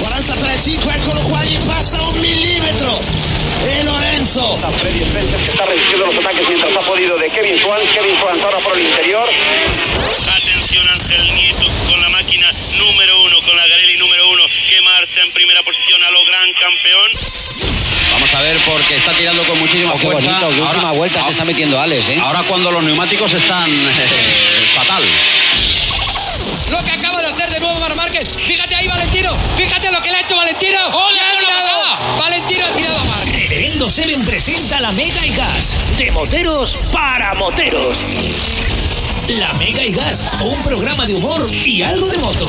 45, eccolo qua, gli passa un millimetro. E Lorenzo. Freddy Spencer que está resistiendo los ataques mientras ha podido de Kevin Swan. Kevin Swan ahora por el interior. Atención Ángel Nieto con la máquina número uno, con la Garelli número uno, que marcha en primera posición a lo gran campeón. Vamos a ver porque está tirando con muchísima Oh, qué fuerza. bonito, qué última vuelta se está metiendo Alex, ¿eh? ahora cuando los neumáticos están eh, fatal. Lo que acaba de hacer de nuevo Mar Márquez. Fíjate ahí, Valentino. Fíjate lo que le ha hecho Valentino. ¡Ole, Le ha con la tirado. patada! Valentino ha tirado a Márquez. Reverendo Seven presenta la Mega y Gas. De moteros para moteros. La Mega y Gas, un programa de humor y algo de motos.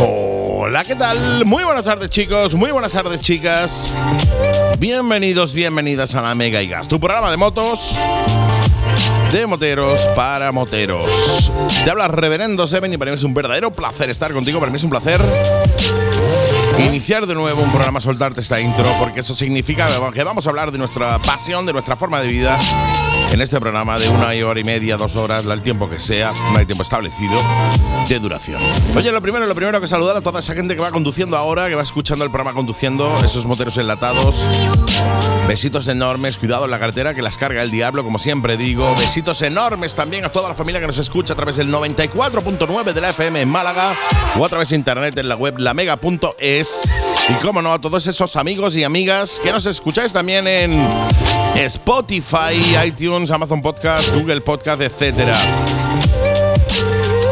Hola, ¿qué tal? Muy buenas tardes chicos, muy buenas tardes chicas. Bienvenidos, bienvenidas a la Mega y Gas, tu programa de motos. De moteros para moteros. Te habla Reverendo Seven y para mí es un verdadero placer estar contigo. Para mí es un placer iniciar de nuevo un programa, soltarte esta intro, porque eso significa que vamos a hablar de nuestra pasión, de nuestra forma de vida en este programa de una hora y media, dos horas, el tiempo que sea, no hay tiempo establecido de duración. Oye, lo primero, lo primero que saludar a toda esa gente que va conduciendo ahora, que va escuchando el programa conduciendo, esos moteros enlatados. Besitos enormes, cuidado en la carretera que las carga el diablo, como siempre digo. Besitos enormes también a toda la familia que nos escucha a través del 94.9 de la FM en Málaga o a través de internet en la web lamega.es. Y como no, a todos esos amigos y amigas que nos escucháis también en Spotify, iTunes, Amazon Podcast, Google Podcast, etcétera.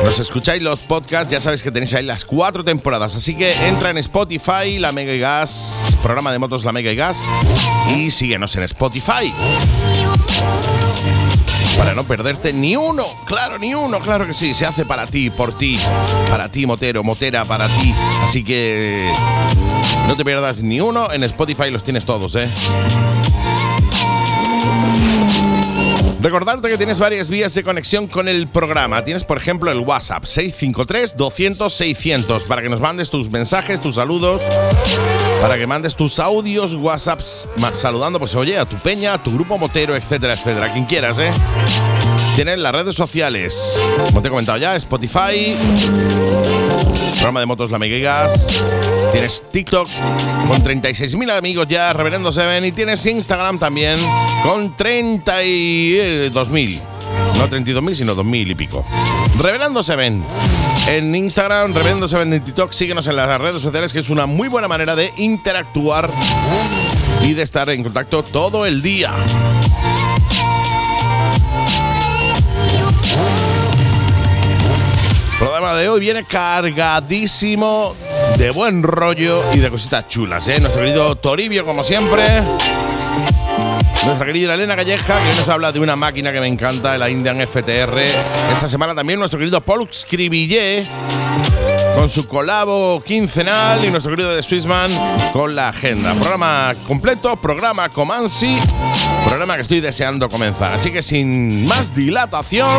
Nos escucháis los podcasts, ya sabéis que tenéis ahí las cuatro temporadas. Así que entra en Spotify, la Mega y Gas, programa de motos La Mega y Gas, y síguenos en Spotify. Para no perderte ni uno, claro, ni uno, claro que sí, se hace para ti, por ti, para ti, motero, motera, para ti. Así que no te pierdas ni uno, en Spotify los tienes todos, ¿eh? Recordarte que tienes varias vías de conexión con el programa. Tienes, por ejemplo, el WhatsApp 653-200-600 para que nos mandes tus mensajes, tus saludos, para que mandes tus audios, WhatsApps, más saludando, pues oye, a tu peña, a tu grupo motero, etcétera, etcétera. Quien quieras, ¿eh? Tienes las redes sociales, como te he comentado ya, Spotify, programa de motos La Mega y Gas. Tienes TikTok con 36.000 amigos ya, Reverendo Seven. Y tienes Instagram también con 32.000. No 32.000, sino 2.000 y pico. Reverendo Seven. En Instagram, Reverendo Seven en TikTok. Síguenos en las redes sociales, que es una muy buena manera de interactuar y de estar en contacto todo el día. El programa de hoy viene cargadísimo de buen rollo y de cositas chulas, ¿eh? Nuestro querido Toribio, como siempre. Nuestra querida Elena Calleja, que nos habla de una máquina que me encanta, la Indian FTR. Esta semana también nuestro querido Paul Scribillé, con su colabo quincenal, y nuestro querido de Swissman con la agenda. Programa completo, programa Comansi, programa que estoy deseando comenzar. Así que sin más dilatación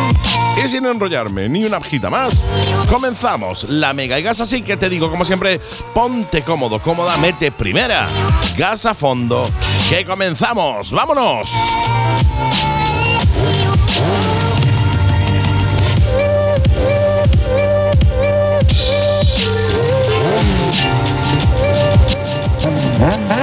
y sin enrollarme ni una hojita más, comenzamos la mega y gas. Así que te digo, como siempre, ponte cómodo, cómoda, mete primera, gas a fondo, que comenzamos. ¡Vámonos! Bye.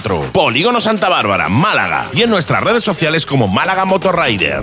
Polígono Santa Bárbara, Málaga y en nuestras redes sociales como Málaga Motorrider.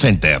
Center.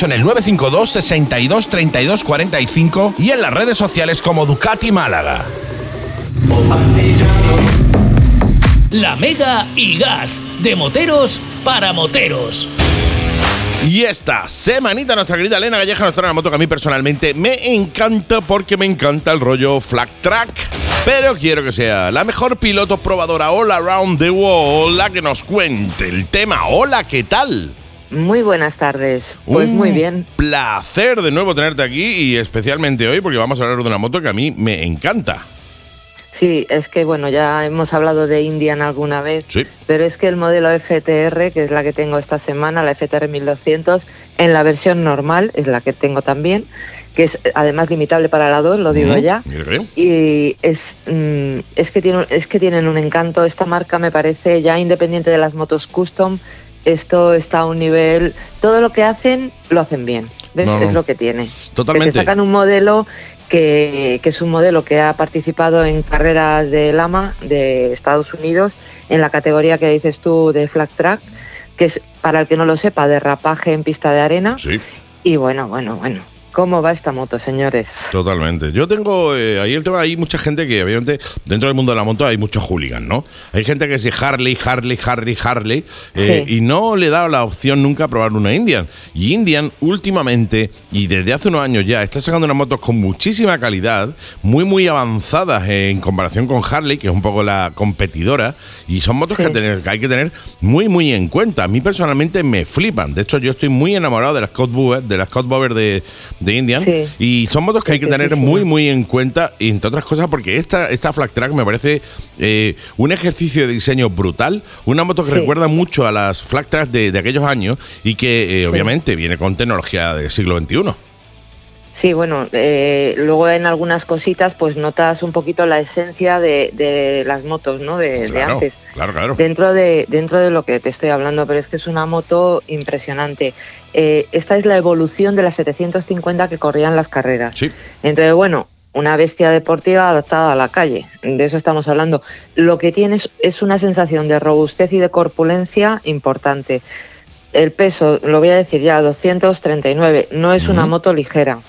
en el 952 62 32 45 y en las redes sociales como Ducati Málaga. La Mega y Gas, de moteros para moteros. Y esta semanita nuestra querida Elena Galleja nos trae una moto que a mí personalmente me encanta porque me encanta el rollo flag track. Pero quiero que sea la mejor piloto probadora all around the world la que nos cuente el tema. Hola, ¿qué tal? Muy buenas tardes. Pues Un muy bien. Placer de nuevo tenerte aquí y especialmente hoy porque vamos a hablar de una moto que a mí me encanta. Sí, es que bueno, ya hemos hablado de Indian alguna vez, Sí. pero es que el modelo FTR, que es la que tengo esta semana, la FTR 1200, en la versión normal, es la que tengo también, que es además limitable para la 2, lo digo ya. Y es, mm, es, que tiene, es que tienen un encanto. Esta marca me parece ya independiente de las motos custom. Esto está a un nivel. Todo lo que hacen, lo hacen bien. ¿Ves? No, no. Es lo que tiene. Totalmente. Que te sacan un modelo que, que es un modelo que ha participado en carreras de Lama de Estados Unidos en la categoría que dices tú de flag track, que es, para el que no lo sepa, derrapaje en pista de arena. Sí. Y bueno, bueno, bueno. ¿Cómo va esta moto, señores? Totalmente. Yo tengo eh, ahí el tema, hay mucha gente que obviamente dentro del mundo de la moto hay muchos hooligans, ¿no? Hay gente que es Harley, Harley, Harley, Harley eh, Sí. y no le he dado la opción nunca a probar una Indian. Y Indian últimamente y desde hace unos años ya está sacando unas motos con muchísima calidad, muy muy avanzadas en comparación con Harley, que es un poco la competidora, y son motos que, Sí. tener- que hay que tener muy muy en cuenta. A mí personalmente me flipan. De hecho, yo estoy muy enamorado de las Scott de las Scott Bauer de, de Indian. Sí. Y son motos que hay que tener sí, sí. muy, muy en cuenta, entre otras cosas, porque esta, esta Flag Track me parece eh, un ejercicio de diseño brutal, una moto que recuerda mucho a las Flag Tracks de, de aquellos años y que eh, obviamente viene con tecnología del siglo XXI. Sí, bueno, eh, luego en algunas cositas pues notas un poquito la esencia de, de las motos, ¿no? De, de antes. claro, claro. Dentro de, dentro de lo que te estoy hablando, pero es que es una moto impresionante. Eh, esta es la evolución de las 750 que corrían las carreras. Sí. Entonces, bueno, una bestia deportiva adaptada a la calle, de eso estamos hablando. Lo que tiene es, una sensación de robustez y de corpulencia importante. El peso, lo voy a decir ya, 239, no es una moto ligera.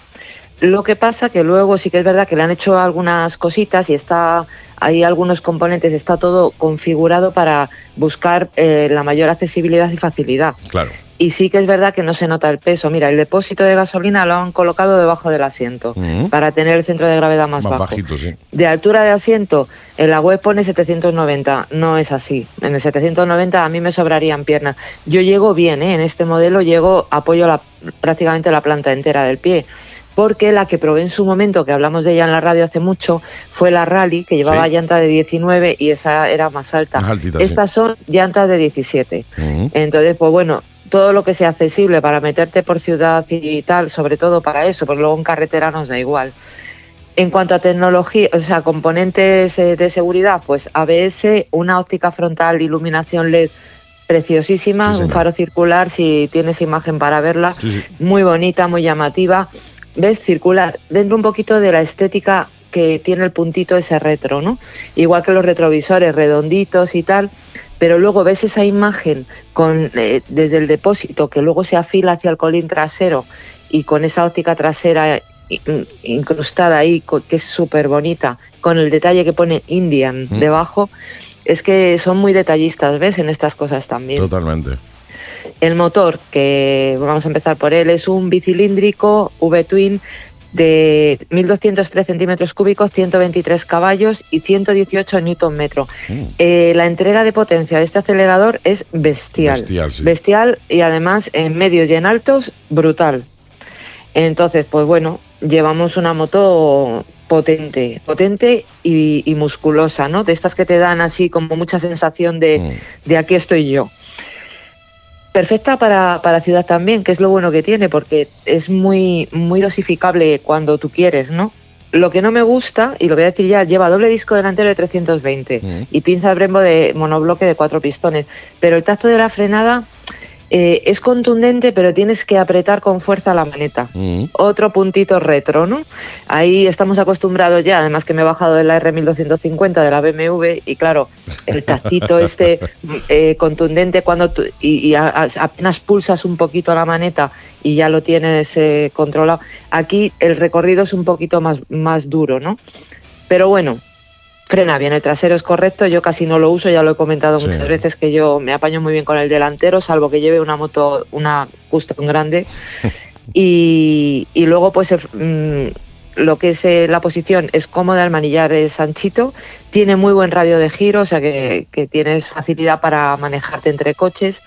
Lo que pasa que luego sí que es verdad que le han hecho algunas cositas y está hay algunos componentes, está todo configurado para buscar eh, la mayor accesibilidad y facilidad. Claro. Y sí que es verdad que no se nota el peso. Mira, el depósito de gasolina lo han colocado debajo del asiento para tener el centro de gravedad más, Más bajo. bajito, sí. De altura de asiento, en la web pone 790, no es así. En el 790 a mí me sobrarían piernas. Yo llego bien, ¿eh? en este modelo llego, apoyo la, prácticamente la planta entera del pie. Porque la que probé en su momento, que hablamos de ella en la radio hace mucho, fue la Rally, que llevaba Sí. llanta de 19 y esa era más alta. Más altita, sí. Estas son llantas de 17. Ujú. Entonces, pues bueno, todo lo que sea accesible para meterte por ciudad y tal, sobre todo para eso, porque luego en carretera nos da igual. En cuanto a tecnología, o sea, componentes eh, de seguridad, pues ABS, una óptica frontal, iluminación LED preciosísima, Sí, un faro circular, si tienes imagen para verla, muy bonita, muy llamativa. ¿Ves? Circular, dentro un poquito de la estética que tiene el puntito ese retro, ¿no? Igual que los retrovisores redonditos y tal, pero luego ves esa imagen con eh, desde el depósito que luego se afila hacia el colín trasero y con esa óptica trasera in- incrustada ahí, que es súper bonita, con el detalle que pone Indian Mm. debajo, Es que son muy detallistas, ¿ves? En estas cosas también. Totalmente. El motor, que vamos a empezar por él, es un bicilíndrico V-Twin de 1.203 centímetros cúbicos, 123 caballos y 118 newton metro. Eh, la entrega de potencia de este acelerador es bestial. Bestial, sí. Bestial y además en medios y en altos, brutal. Entonces, pues bueno, llevamos una moto potente, potente y, y musculosa, ¿no? De estas que te dan así como mucha sensación de, Mm. de aquí estoy yo. Perfecta para, para ciudad también, que es lo bueno que tiene, porque es muy, muy dosificable cuando tú quieres, ¿no? Lo que no me gusta, y lo voy a decir ya, lleva doble disco delantero de 320 Mm. y pinza Brembo de monobloque de cuatro pistones, pero el tacto de la frenada eh, es contundente, pero tienes que apretar con fuerza la maneta. Mm. Otro puntito retro, ¿no? Ahí estamos acostumbrados ya, además que me he bajado de la R1250 de la BMW y claro, el tactito este eh, contundente cuando tú, y, y a- a- apenas pulsas un poquito la maneta y ya lo tienes eh, controlado. Aquí el recorrido es un poquito más, más duro, ¿no? Pero bueno, frena bien, el trasero es correcto, yo casi no lo uso, ya lo he comentado Sí. muchas veces que yo me apaño muy bien con el delantero, salvo que lleve una moto, una custom grande. y, y luego pues el- mm, lo que es eh, la posición es cómoda, el manillar es anchito, tiene muy buen radio de giro, o sea que, que tienes facilidad para manejarte entre coches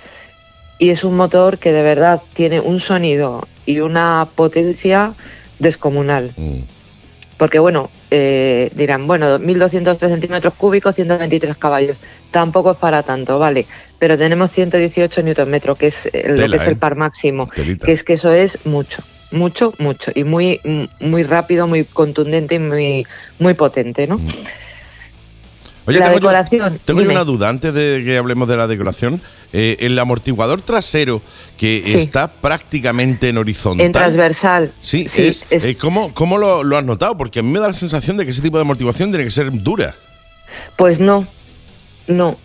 y es un motor que de verdad tiene un sonido y una potencia descomunal. Mm. Porque bueno, eh, dirán, bueno, 1203 centímetros cúbicos, 123 caballos. Tampoco es para tanto, vale. Pero tenemos 118 newton metro, que es eh, lo que es ¿eh? el par máximo. Telita. Que es que eso es mucho, mucho, mucho. Y muy, muy rápido, muy contundente y muy, muy potente, ¿no? Oye, La tengo yo- decoración, tengo yo dime. una duda antes de que hablemos de la decoración. Eh, el amortiguador trasero que Sí. está prácticamente en horizontal. En transversal. Sí, Sí, es, es- eh, ¿cómo, cómo lo, lo has notado? Porque a mí me da la sensación de que ese tipo de amortiguación tiene que ser dura. Pues no, no,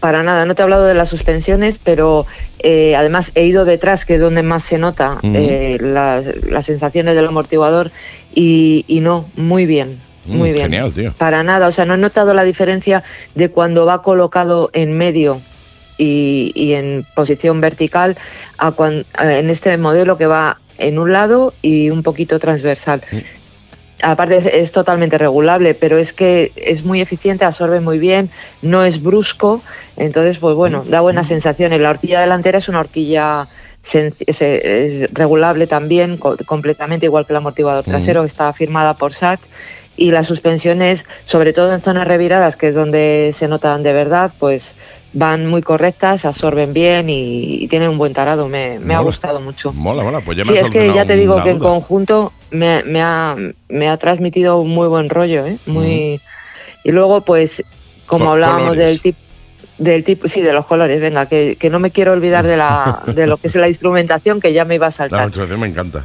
para nada. No te he hablado de las suspensiones, pero eh, además he ido detrás, que es donde más se nota eh, las, las sensaciones del amortiguador, y, y no, muy bien, Mm, muy bien. genial, tío. Para nada, o sea, no he notado la diferencia de cuando va colocado en medio y, y en posición vertical a cuan- a- en este modelo que va en un lado y un poquito transversal. Aparte es, es totalmente regulable, pero es que es muy eficiente, absorbe muy bien, no es brusco, entonces pues bueno, da buenas sensaciones. La horquilla delantera es una horquilla es, regulable también, co- completamente igual que el amortiguador trasero, está firmada por SAT y las suspensiones, sobre todo en zonas reviradas, que es donde se notan de verdad, pues van muy correctas, absorben bien y, y tienen un buen tarado. Me, me ha gustado mucho. Mola, mola, pues ya me Sí, es que ya te digo que en conjunto me, me ha, me ha transmitido un muy buen rollo, ¿eh? Muy y luego pues como Co- hablábamos colores. del tipo del tipo sí de los colores, venga que, que no me quiero olvidar de la de lo que es la instrumentación que ya me iba a La saltar. demostración me encanta.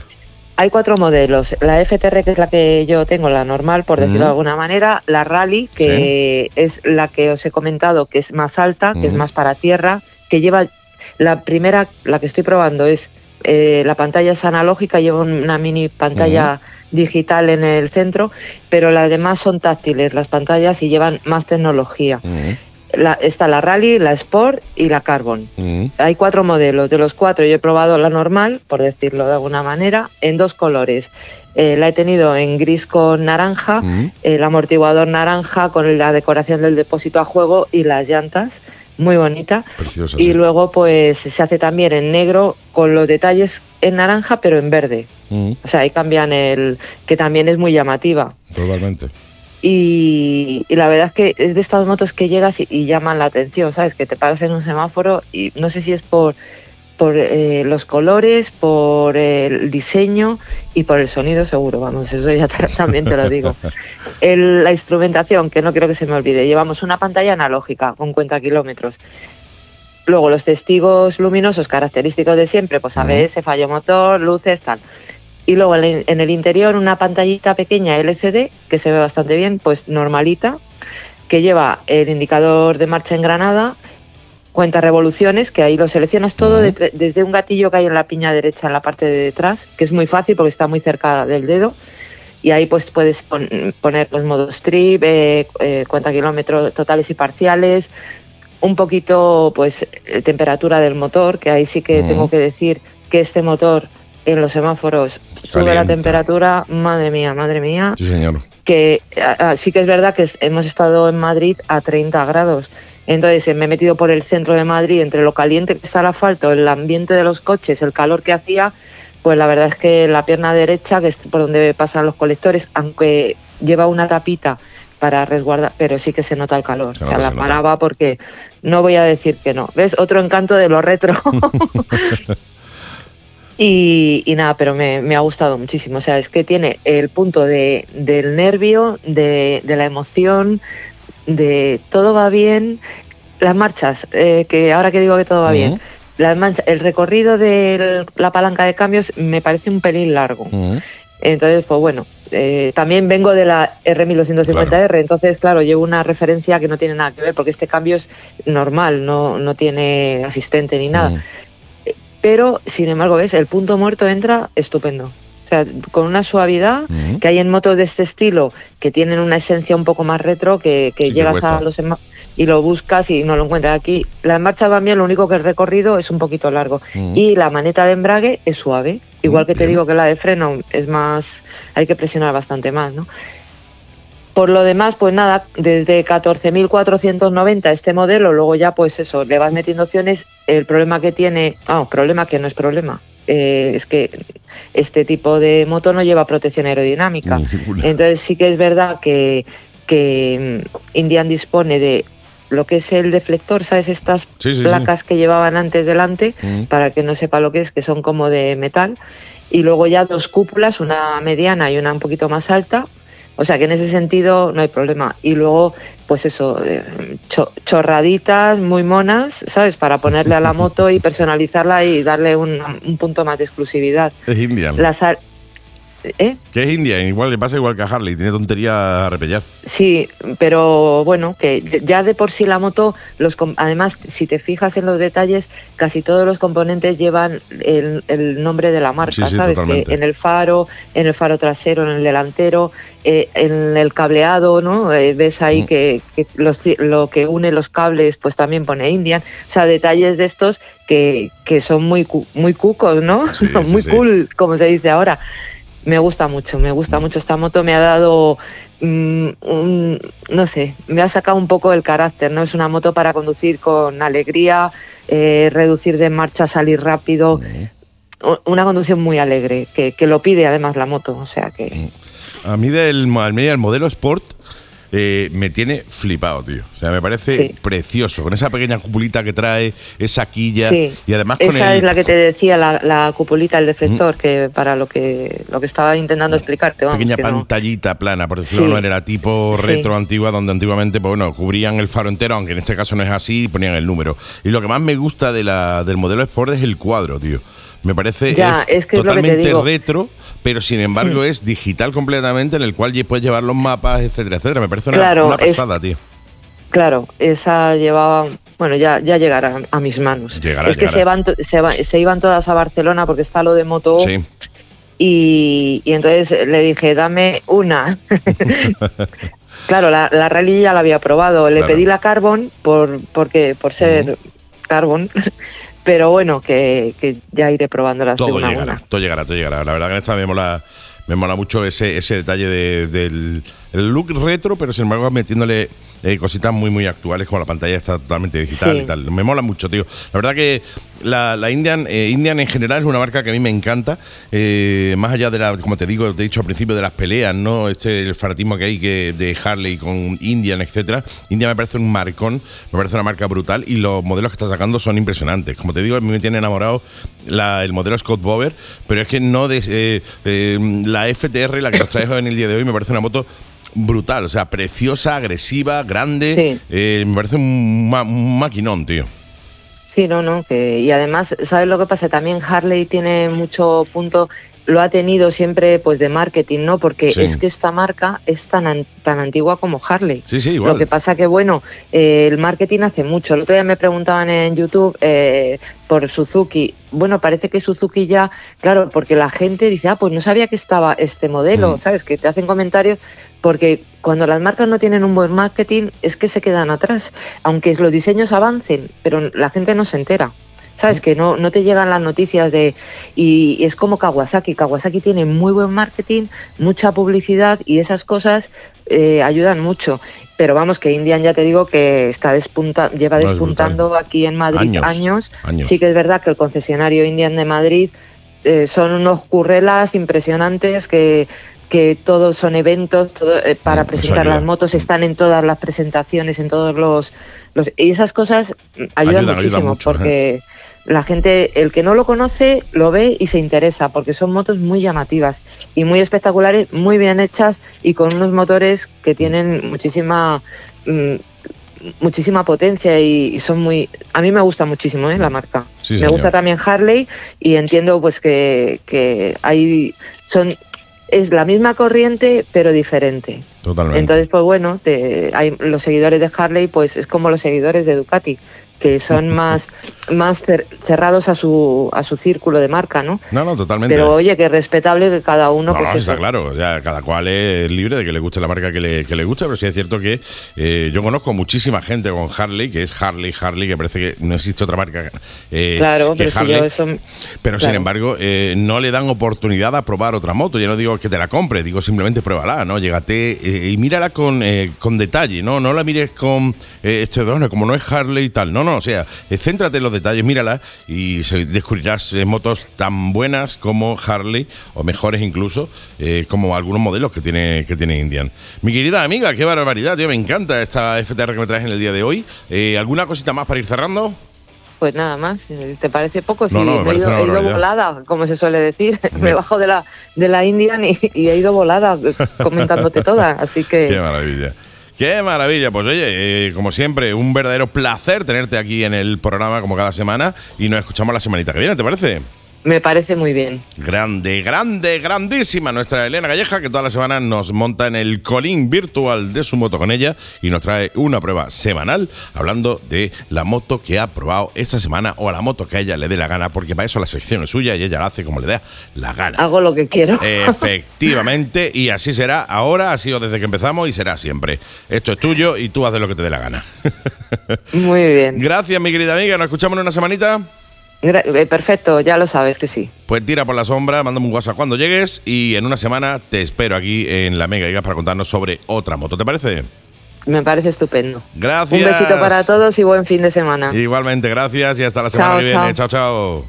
Hay cuatro modelos. La FTR, que es la que yo tengo, la normal, por decirlo de alguna manera. La Rally, que es la que os he comentado, que es más alta, que es más para tierra, que lleva... La primera, la que estoy probando, es eh, la pantalla es analógica, lleva una mini pantalla digital en el centro, pero las demás son táctiles, las pantallas, y llevan más tecnología. La- está la Rally, la Sport y la Carbon. mm. Hay cuatro modelos. De los cuatro yo he probado la normal, por decirlo de alguna manera, en dos colores. Eh, la he tenido en gris con naranja, Mm. el amortiguador naranja con la decoración del depósito a juego y las llantas, muy bonita. Preciosa. Y sí. luego pues se hace también en negro con los detalles en naranja pero en verde. Mm, O sea, ahí cambian el que también es muy llamativa. totalmente. Y, y la verdad es que es de estas motos que llegas y, y llaman la atención, ¿sabes? Que te paras en un semáforo y no sé si es por, por eh, los colores, por el diseño y por el sonido seguro, vamos, eso ya también te lo digo. El- la instrumentación, que no quiero que se me olvide, llevamos una pantalla analógica con cuenta kilómetros. Luego los testigos luminosos característicos de siempre, pues Ujú. ABS, fallo motor, luces, tal. Y luego en el- interior una pantallita pequeña LCD que se ve bastante bien, pues normalita, que lleva el indicador de marcha en granada, cuenta revoluciones, que ahí lo seleccionas todo de- desde un gatillo que hay en la piña derecha en la parte de detrás, que es muy fácil porque está muy cerca del dedo. y ahí pues puedes pon- poner los modos trip, eh, eh, cuenta kilómetros totales y parciales, un poquito pues eh, temperatura del motor, que ahí sí que tengo que decir que este motor en los semáforos sube la temperatura, madre mía, madre mía, Sí, señor. que sí que es verdad que hemos estado en Madrid a 30 grados. Entonces eh, me he metido por el centro de Madrid, entre lo caliente que está el asfalto, el ambiente de los coches, el calor que hacía, pues la verdad es que la pierna derecha, que es por donde pasan los colectores, aunque lleva una tapita para resguardar, pero sí que se nota el calor. Se o sea, nota, la se nota. paraba porque no voy a decir que no. ¿Ves? Otro encanto de lo retro. Y, y nada, pero me, me ha gustado muchísimo. O sea, es que tiene el punto de, del nervio, de, de la emoción, de todo va bien. Las marchas, eh, que ahora que digo que todo va bien, las manchas, el recorrido de la palanca de cambios me parece un pelín largo. Entonces, pues bueno, eh, también vengo de la R1250R, entonces, claro, llevo una referencia que no tiene nada que ver, porque este cambio es normal, no, no tiene asistente ni nada. Pero, sin embargo, ves, el punto muerto entra estupendo. O sea, con una suavidad que hay en motos de este estilo que tienen una esencia un poco más retro, que, que Sí, llegas a los y lo buscas y no lo encuentras aquí. Las marchas van bien, lo único que el recorrido es un poquito largo. Y la maneta de embrague es suave. Igual que te digo que la de freno es más, hay que presionar bastante más, ¿no? Por lo demás, pues nada, desde 14.490 este modelo, luego ya pues eso, le vas metiendo opciones. El problema que tiene, vamos, problema que no es problema, eh, es que este tipo de moto no lleva protección aerodinámica. Ninguna. Entonces sí que es verdad que, que mm, Indian dispone de lo que es el deflector, ¿sabes? Estas Sí, sí, sí. placas que llevaban antes delante, Ujú. para que no sepa lo que es, que son como de metal. Y luego ya dos cúpulas, una mediana y una un poquito más alta. O sea que en ese sentido no hay problema. Y luego, pues eso, eh, cho- chorraditas muy monas, ¿sabes? Para ponerle a la moto y personalizarla y darle un, un punto más de exclusividad. Es Indian. Las ¿Eh? Que es Indian, igual le pasa igual que a Harley, tiene tontería a repellar. Sí, pero bueno, que ya de por sí la moto, los además, si te fijas en los detalles, casi todos los componentes llevan el, el nombre de la marca, Sí, sí, ¿sabes? totalmente. Que en el faro, en el faro trasero, en el delantero, eh, en el cableado, ¿no? Eh, ves ahí Mm. que, que los lo que une los cables, pues también pone Indian. O sea, detalles de estos que, que son muy, cu- muy cucos, ¿no? Sí, muy cool, como se dice ahora. Me gusta mucho, me gusta mucho. Esta moto, me ha dado mm, un, no sé, me ha sacado un poco el carácter, ¿no? Es una moto para conducir con alegría, eh, reducir de marcha, salir rápido, u- una conducción muy alegre, que, que lo pide además la moto, o sea que... A mí del, a mí el modelo Sport eh, me tiene flipado, tío. O sea, me parece Sí. precioso. Con esa pequeña cupulita que trae, esa quilla. Sí. Y además con Esa el. es la que te decía, la, la cupulita, el deflector, que para lo que lo que estaba intentando explicarte, vamos, pequeña que no- pantallita plana, por decirlo de Sí. una manera, tipo retro antigua, donde antiguamente, pues bueno, cubrían el faro entero, aunque en este caso no es así, y ponían el número. Y lo que más me gusta de la, del modelo Sport es el cuadro, tío. Me parece Ya, es que totalmente retro, pero sin embargo es digital completamente, en el cual puedes llevar los mapas, etcétera, etcétera. Me parece una, Claro, una es- pasada, tío. Claro, esa llevaba, bueno, ya, ya llegará a mis manos. Llegará, es que se, van, se, va- se iban todas a Barcelona porque está lo de Moto Sí. y, y entonces le dije, dame una. claro, la, la rally ya la había probado. Le Claro. pedí la Carbon por, porque, por ser Carbon, pero bueno, que, que ya iré probándolas de Todo una a llegará, una. todo llegará, todo llegará. La verdad que esta me mola, me mola mucho ese, ese detalle de- del el look retro, pero sin embargo metiéndole eh, cositas muy, muy actuales, como la pantalla está totalmente digital Sí. y tal. Me mola mucho, tío. La verdad que la, la Indian, eh, Indian en general es una marca que a mí me encanta. eh, más allá de la, como te digo, te he dicho al principio, de las peleas, ¿no? Este el fanatismo que hay que de Harley con Indian, etcétera. Indian me parece un marcón, me parece una marca brutal y los modelos que está sacando son impresionantes. Como te digo, a mí me tiene enamorado la- el modelo Scott Bover, pero es que no de, la FTR, la que nos trae en el día de hoy, me parece una moto brutal, o sea, preciosa, agresiva, grande. Sí. eh, me parece un, ma- un maquinón, tío. Sí, no, no, que, y además, ¿sabes lo que pasa? También Harley tiene mucho punto, lo ha tenido siempre pues de marketing, ¿no? Porque Sí. es que esta marca es tan, an- tan antigua como Harley. Sí, sí, igual. Lo que pasa que, bueno, eh, el marketing hace mucho. El otro día me preguntaban en YouTube eh, por Suzuki. Bueno, parece que Suzuki ya, claro, porque la gente dice, ah, pues no sabía que estaba este modelo, Mm. ¿sabes? Que te hacen comentarios porque cuando las marcas no tienen un buen marketing es que se quedan atrás, aunque los diseños avancen, pero la gente no se entera. ¿Sabes? Que no, no te llegan las noticias de... Y, es como Kawasaki. Kawasaki tiene muy buen marketing, mucha publicidad y esas cosas eh, ayudan mucho. Pero vamos, que Indian ya te digo que está despunta, lleva No, despuntando aquí en Madrid Años, años. años. Sí que es verdad que el concesionario Indian de Madrid eh, son unos currelas impresionantes que que todos son eventos todo, eh, para Mm, eso presentar ayuda. las motos, están en todas las presentaciones, en todos los... los y esas cosas mm, ayudan, muchísimo mucho, ¿eh? porque la gente, el que no lo conoce, lo ve y se interesa porque son motos muy llamativas y muy espectaculares, muy bien hechas y con unos motores que tienen muchísima... mm, muchísima potencia y, son muy a mí me gusta muchísimo ¿eh? la marca Sí, me gusta también Harley y entiendo pues que, que hay son es la misma corriente pero diferente Totalmente. entonces pues bueno te- hay los seguidores de Harley pues es como los seguidores de Ducati que son más más cer- cerrados a su a su círculo de marca no no, no, totalmente. pero oye que es respetable que cada uno No, pues no, eso. está claro. O sea, cada cual es libre de que le guste la marca que le, que le guste, pero sí es cierto que eh, yo conozco muchísima gente con Harley, que es Harley, Harley, que parece que no existe otra marca eh, claro que pero si Harley. yo eso Pero sin embargo, eh, no le dan oportunidad a probar otra moto. Yo no digo que te la compres, digo simplemente pruébala, ¿no? Llégate eh, y mírala con, eh, con detalle, ¿no? No la mires con eh, este, bueno, como no es Harley y tal. No, no, o sea, eh, céntrate en los detalles, mírala y descubrirás eh, motos tan buenas como Harley, o mejores incluso, eh, como algunos modelos que tiene, que tiene Indian. Mi querida amiga, qué barbaridad, tío, me encanta esta FTR que me traes en el día de hoy. Eh, ¿Alguna cosita más para ir cerrando? Pues nada más, ¿te parece poco? No, no, me he ido, he volada, como se suele decir. Me- Me bajo de la, de la Indian y, y he ido volada comentándote toda. Así Qué que maravilla. Qué maravilla. Pues oye, eh, como siempre, un verdadero placer tenerte aquí en el programa como cada semana y nos escuchamos la semanita que viene, ¿te parece? Me parece muy bien. Grande, grande, grandísima nuestra Elena Galleja, que toda la semana nos monta en el colín virtual de su moto con ella y nos trae una prueba semanal hablando de la moto que ha probado esta semana o a la moto que a ella le dé la gana, porque para eso la sección es suya y ella la hace como le dé la gana. Hago lo que quiero. Efectivamente, y así será ahora, ha sido desde que empezamos y será siempre. Esto es tuyo y tú haces lo que te dé la gana. muy bien. Gracias, mi querida amiga. Nos escuchamos en una semanita. Eh, perfecto, ya lo sabes que sí. Pues tira por la sombra, mándame un WhatsApp cuando llegues y en una semana te espero aquí en la Mega Gigas para contarnos sobre otra moto. ¿Te parece? Me parece estupendo. Gracias. Un besito para todos y buen fin de semana. Igualmente, gracias y hasta la semana Chao, que viene. chao. Chao, chao.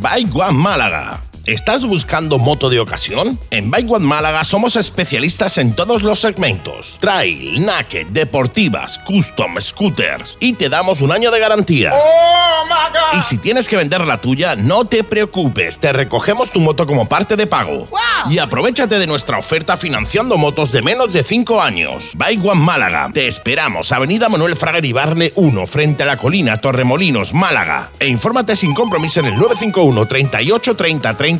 Bike One Málaga. ¿Estás buscando moto de ocasión? En Bike One Málaga somos especialistas en todos los segmentos: trail, naked, deportivas, custom, scooters y te damos un año de garantía. Y si tienes que vender la tuya, no te preocupes, te recogemos tu moto como parte de pago. Y aprovechate de nuestra oferta financiando motos de menos de 5 años. Bike One Málaga. Te esperamos, Avenida Manuel Fraga Ibarne 1, frente a la colina Torremolinos, Málaga. E infórmate sin compromiso en el 951 38 30 30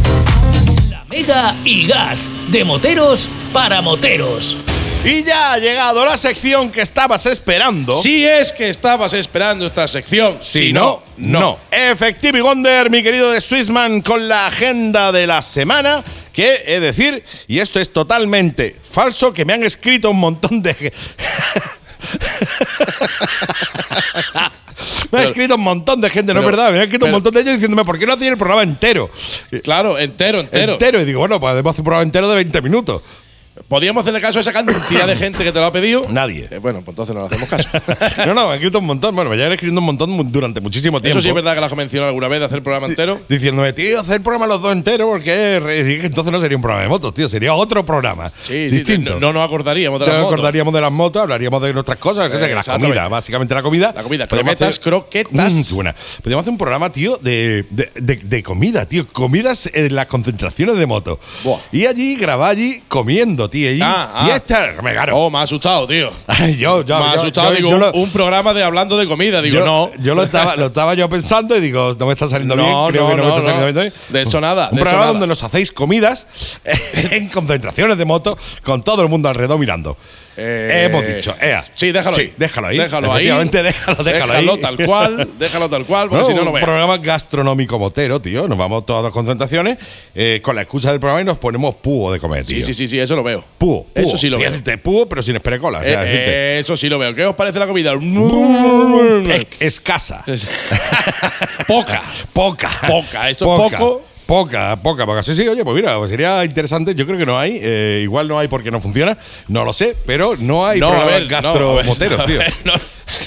Mega y Gas, de moteros para moteros. Y ya ha llegado la sección que estabas esperando. Si es que estabas esperando esta sección. Si no, no. Efectivo y Wonder, mi querido de Swissman, con la agenda de la semana. Que es decir, y esto es totalmente falso, que me han escrito un montón de. me ha escrito un montón de gente, no es verdad. Me han escrito un montón de ellos diciéndome, ¿por qué no hacéis el programa entero? Claro, entero, entero. Entero. Y digo, bueno, pues podemos hacer un programa entero de 20 minutos. ¿Podríamos hacerle caso a esa cantidad de gente que te lo ha pedido? Nadie. Eh, bueno, pues entonces no le hacemos caso. no, no, me han escrito un montón. Bueno, me llevan escribiendo un montón durante muchísimo tiempo. Eso sí es verdad que lo has mencionado alguna vez de hacer el programa entero. Diciéndome, tío, hacer el programa los dos enteros porque entonces no sería un programa de motos, tío, sería otro programa. Sí, sí, distinto. no, no nos acordaríamos de No las nos motos. acordaríamos de las motos, hablaríamos de nuestras cosas, sé, que la Exactamente. comida, básicamente la comida. La comida, croquetas, hacer- croquetas. Mm, qué buena. Podríamos hacer un programa, tío, de, de, de- de comida, tío. Comidas en las concentraciones de moto. Buah. Y allí, grabar allí comiendo, tío. Y, Ah, ah. y esta, me claro. Oh, me ha asustado, tío. yo, yo, me ha yo- asustado. yo- digo, yo un, lo- un programa de hablando de comida. Digo, yo, no. Yo lo estaba, lo estaba yo pensando y digo, no me está saliendo No, bien. Creo que no, no, me está saliendo bien. De eso nada, Un programa nada. donde nos hacéis comidas en concentraciones de moto con todo el mundo alrededor mirando. Eh, Hemos dicho, ea. Sí, déjalo Sí, ahí. déjalo ahí. Déjalo ahí. Déjalo, déjalo ahí. tal cual. Déjalo tal cual, porque No, si no, no un programa gastronómico motero, tío. Nos vamos todas las concentraciones eh, con la excusa del programa y nos ponemos púo de comer, tío. Sí, sí, sí, sí, eso lo veo. Púo, púo. Eso sí lo veo. Fíjate, púo, pero sin esperecola. O sea, Eh, eso sí lo veo. ¿Qué os parece la comida? es- escasa. Poca. Poca. Poca, esto es poco. Poca, poca, poca. Sí, sí, oye, pues mira, pues sería interesante. Yo creo que no hay. eh, igual no hay porque no funciona. No lo sé, pero no hay No, ver, no, gastromoteros, no, tío. No,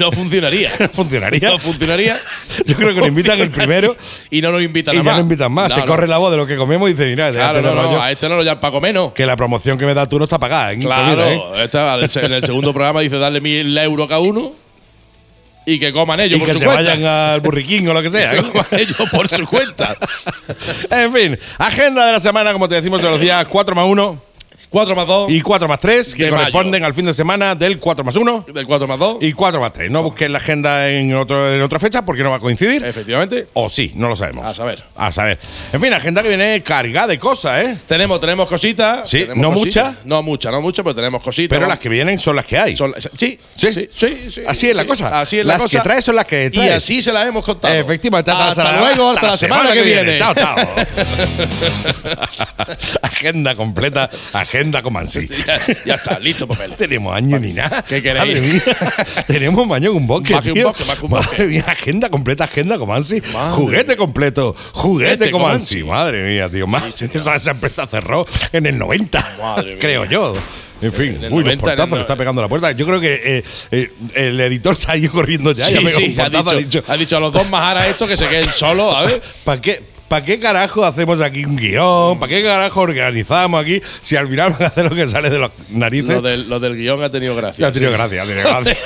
no funcionaría. ¿Funcionaría? No funcionaría. Yo creo que nos invitan el primero Y no nos invitan y a ya más. no invitan más. No, Se no. corre la voz de lo que comemos y dice, mira, Claro, déjate de no, no, a este no lo llaman para comer, ¿no? que la promoción que me das tú no está pagada. ¿eh? Claro, Comida, ¿eh? en el segundo programa dice darle mil euros cada uno y que coman ellos Y por que su se cuenta. vayan al burriquín o lo que sea. Que coman ellos por su cuenta. en fin, agenda de la semana, como te decimos de los días 4 más 1 4 más 2 y 4 más 3, que De corresponden mayo. al fin de semana del 4 más 1 del 4 más 2. y 4 más 3. No busques la agenda en, otro, en otra fecha porque no va a coincidir. Efectivamente. O sí, no lo sabemos. A saber. A saber. En fin, agenda que viene cargada de cosas, ¿eh? Tenemos, tenemos cositas. Sí, tenemos no muchas. No muchas, no muchas, pero tenemos cositas. Pero las que vienen son las que hay. son- sí, Sí. sí, sí, sí, Así es la cosa. Así es las la cosa. que traes son las que Y traes. así se las hemos contado. Efectivamente. Hasta, la- luego, hasta, la semana, que viene. Chao, chao. agenda completa, agenda como así. ya, ya está, listo papel. Tenemos años ni nada. ¿Qué queréis? Madre mía. Tenemos maño un bosque. Más que un bosque, más que un Madre mía, agenda completa, agenda como así. Juguete completo, juguete como Comansi. así. Madre mía, tío. Más, esa, esa empresa cerró en el 90. Madre mía. creo yo. En fin, En uy, 90, los portazos en el que está pegando la puerta. Yo creo que eh, eh, el editor se ha ido corriendo ya. Sí, ya ha dicho, ha dicho, ha dicho a los dos majaras estos que se queden solos, a ver. ¿Para qué? ¿Para qué carajo hacemos aquí un guion? ¿Para qué carajo organizamos aquí si al final van a hacer lo que sale de los narices? Lo del, lo del guion ha tenido gracia. Ha tenido gracia, ha tenido gracia.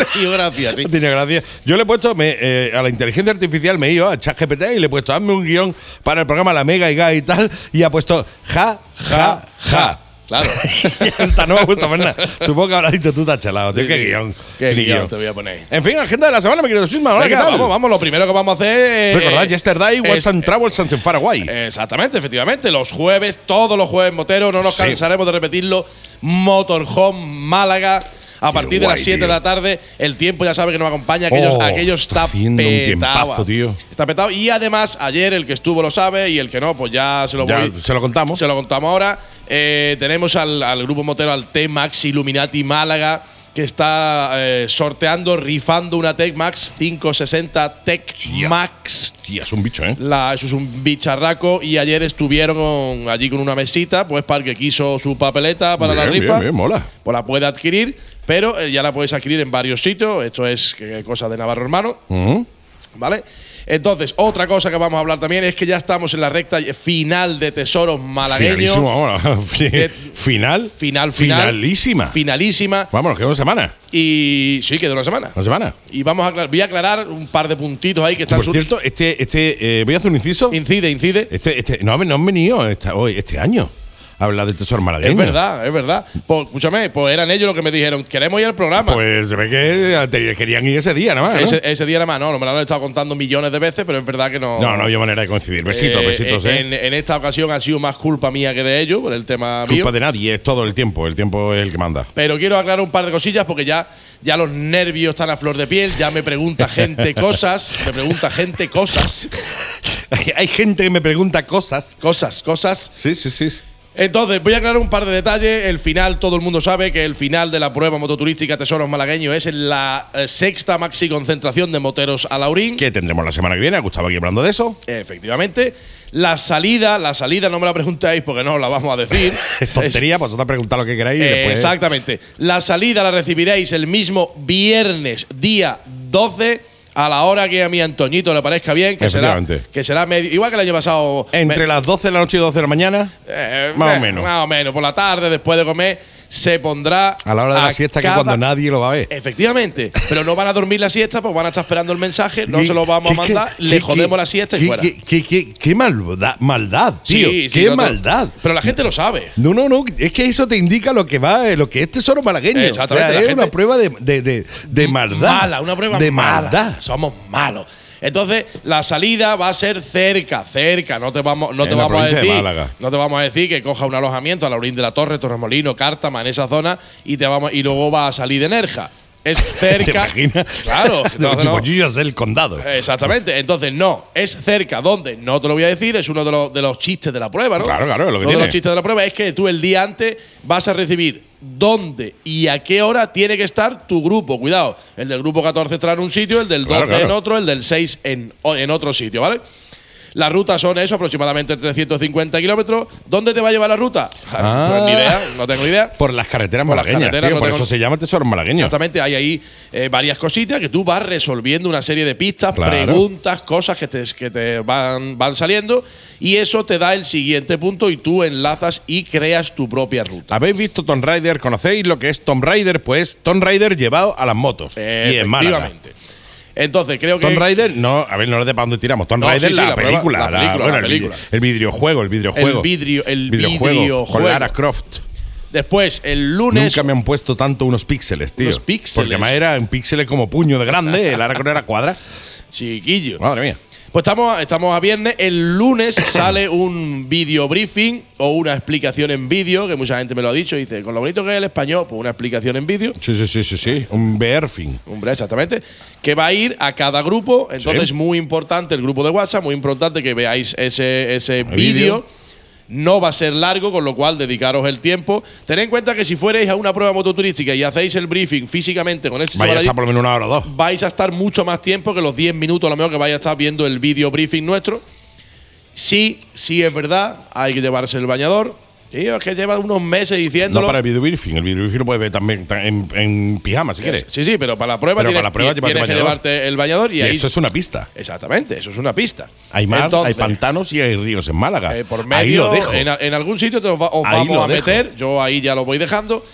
ha tenido gracia, sí. Ha tenido gracia. Yo le he puesto me, eh, a la inteligencia artificial, me he ido a ChatGPT y le he puesto, hazme un guion para el programa La Mega y Guy y tal, y ha puesto ja, ja, ja. Claro. ya está, no me nada. Supongo que habrá dicho tú, te has chalado, tío. Sí, Qué sí. guion. Qué guion te voy a poner. En fin, agenda de la semana, mi querido Sisma. Venga, ¿qué tal? Vamos, vamos, lo primero que vamos a hacer es. Recordad, Yesterday, es- Was and Travels and Far Away. Exactamente, efectivamente. Los jueves, todos los jueves moteros, no nos cansaremos de repetirlo. Motorhome Málaga. A partir de las 7 de la tarde, el tiempo ya sabe que nos acompaña. Aquello, Oh, aquello está haciendo un petado. tiempazo, tío. Está petado. Y además, ayer el que estuvo lo sabe y el que no, pues ya se lo Ya voy. se lo contamos. Se lo contamos ahora. Eh, tenemos al, al grupo motero, al T-Max Illuminati Málaga, que está eh, sorteando, rifando una Tech-Max 560 Tech-Max. Tía, es un bicho, ¿eh? La, eso es un bicharraco y ayer estuvieron allí con una mesita, pues para el que quiso su papeleta para la rifa, bien, bien, mola. pues la puede adquirir, pero eh, ya la puedes adquirir en varios sitios. Esto es eh, cosa de Navarro Hermano. ¿vale? Entonces, otra cosa que vamos a hablar también es que ya estamos en la recta final de Tesoros Malagueños. Final. Final, final. Finalísima. Finalísima. Vámonos, queda una semana. Y sí, queda una semana. Una semana. Y vamos a aclarar, voy a aclarar un par de puntitos ahí que están Por sur- cierto, este, este, eh, voy a hacer un inciso. Incide, incide. Este, este, no, no han venido esta- hoy, este año hablar del tesoro malagueño. Es verdad, es verdad. Pues escúchame, pues eran ellos los que me dijeron, queremos ir al programa. Pues se ve que te- querían ir ese día, nada más. ¿no? ese, ese día nada más, no, me lo han estado contando millones de veces, pero es verdad que no. no, no había manera de coincidir. Besitos, Eh, besitos, ¿eh? En, en esta ocasión ha sido más culpa mía que de ellos, por el tema mío. Culpa de nadie, es todo el tiempo. El tiempo es el que manda. Pero quiero aclarar un par de cosillas porque ya, ya los nervios están a flor de piel, ya me pregunta gente cosas, me pregunta gente cosas, Hay gente que me pregunta cosas. cosas, cosas. Sí, sí, sí. Entonces, voy a aclarar un par de detalles. El final, todo el mundo sabe que el final de la prueba mototurística Tesoros Malagueños es en la eh, sexta maxi concentración de moteros a Laurín. Que tendremos la semana que viene. Gustavo aquí hablando de eso. Efectivamente. La salida, la salida no me la preguntáis porque no os la vamos a decir. Es tontería, pues vosotros preguntad lo que queráis y Eh, después. Exactamente. La salida la recibiréis el mismo viernes, día 12, a la hora que a mi Antoñito le parezca bien, que será, que será medio, igual que el año pasado. Entre las 12 de la noche y 12 de la mañana. eh, más o menos. Más o menos. Por la tarde, después de comer, se pondrá. A la hora de la siesta, que cuando nadie lo va a ver. Efectivamente. Pero no van a dormir la siesta, pues van a estar esperando el mensaje, no ¿Qué- se lo vamos a mandar, qué- le qué- jodemos la siesta y fuera. Qué, maldad, maldad, tío. Sí, sí, qué no maldad. Pero la gente lo sabe. No, no, no. Es que eso te indica lo que va, eh, lo que es tesoro malagueño. Exactamente, O sea, la es gente- una prueba de, de, de, de maldad. Mala, una prueba de mala. maldad. Somos malos. Entonces, la salida va a ser cerca, cerca. No te vamos, no En te la vamos a de decir. No te vamos a decir que coja un alojamiento a Laurín de la Torre, Torremolino, Cártama, en esa zona, y te vamos, y luego va a salir de Nerja. Es ¿Te cerca. imaginas? Claro. entonces no. Sé el condado. Exactamente. Entonces, no, es cerca. ¿Dónde? No te lo voy a decir, es uno de los, de los chistes de la prueba, ¿no? Claro, claro, es lo que Uno de los chistes de la prueba es que tú el día antes vas a recibir dónde y a qué hora tiene que estar tu grupo. Cuidado, el del grupo 14 estará en un sitio, el del 12 Claro, claro. en otro, el del 6 en, en otro sitio, ¿vale? Las rutas son eso, aproximadamente 350 kilómetros. ¿Dónde te va a llevar la ruta? Ah. Pues ni idea, no tengo idea. Por las carreteras Por las malagueñas, carreteras tío, no por tengo- eso se llama tesoro malagueño. Exactamente, hay ahí eh, varias cositas que tú vas resolviendo una serie de pistas, Claro. preguntas, cosas que te, que te van, van saliendo y eso te da el siguiente punto y tú enlazas y creas tu propia ruta. ¿Habéis visto Tomb Raider? ¿Conocéis lo que es Tomb Raider? Pues Tomb Raider llevado a las motos. Y en Málaga. Efectivamente. Entonces, creo que. Tomb Raider, no, a ver, no lo de para dónde tiramos. Tomb No, Raider, sí, sí, la, la película, la película, bueno, la el película. vide- El, videojuego, el videojuego. El vidrio, el videojuego, videojuego. Con Lara Croft. Después, el lunes. Nunca me han puesto tanto unos píxeles, tío. Unos píxeles. Porque además era un píxeles como puño de grande, Lara Croft era cuadra. Chiquillo. Madre mía. Pues estamos, estamos a viernes. El lunes sale un video briefing o una explicación en vídeo, que mucha gente me lo ha dicho. Dice, con lo bonito que es el español, pues una explicación en vídeo. Sí, sí, sí, sí, sí. Un BR-fin. Hombre, exactamente. Que va a ir a cada grupo. Entonces, Sí. muy importante el grupo de WhatsApp, muy importante que veáis ese, ese vídeo. No va a ser largo, con lo cual dedicaros el tiempo. Tened en cuenta que si fuerais a una prueba mototurística y hacéis el briefing físicamente con ese Vaya a estar por lo menos una hora o dos. vais a estar mucho más tiempo que los 10 minutos a lo mejor que vais a estar viendo el vídeo briefing nuestro. Sí, sí es verdad, hay que llevarse el bañador. Tío, es que lleva unos meses No diciéndolo. para el video briefing. El video briefing lo puedes ver también ta- en, en pijama, si quieres. Sí, sí, pero para la prueba Pero tienes, para la prueba tienes que llevarte el bañador y, Y ahí. eso es una pista. Exactamente, eso es una pista. Hay mar, Entonces, hay pantanos y hay ríos en Málaga. eh, por Ahí medio, lo dejo. En, en algún sitio te os, va- os Ahí vamos a dejo. meter. Yo ahí ya lo voy dejando.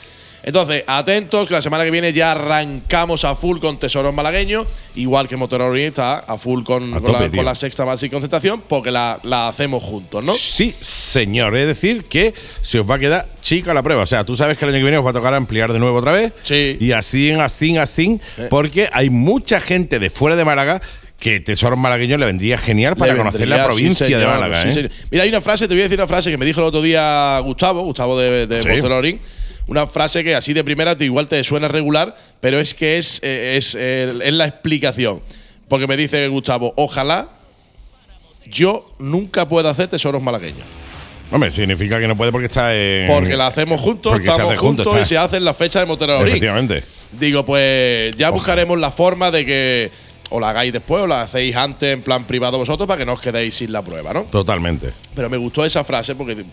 Entonces, atentos, que la semana que viene ya arrancamos a full con Tesoros Malagueños, igual que Motor está a full con, A con, la, tope, tío. con la sexta base y concentración, porque la, la hacemos juntos, ¿no? Sí, señor. Es decir, que se os va a quedar chica la prueba. O sea, tú sabes que el año que viene os va a tocar ampliar de nuevo otra vez. Sí. Y así, así, así. Porque hay mucha gente de fuera de Málaga que Tesoro Malagueño le vendría genial para conocer la sí, provincia de Málaga. sí, ¿eh? Mira, hay una frase, te voy a decir una frase que me dijo el otro día Gustavo, Gustavo de, de Sí. Una frase que así de primera te igual te suena regular, pero es que es, eh, es, eh, es la explicación. Porque me dice Gustavo, ojalá yo nunca pueda hacer tesoros malagueños. Hombre, significa que no puede porque está en. Porque la hacemos juntos, Porque se estamos hace juntos, juntos y se hacen las fechas de Orient. Efectivamente. Digo, pues ya buscaremos la forma de que o la hagáis después o la hacéis antes en plan privado vosotros para que no os quedéis sin la prueba, ¿no? Totalmente. Pero me gustó esa frase porque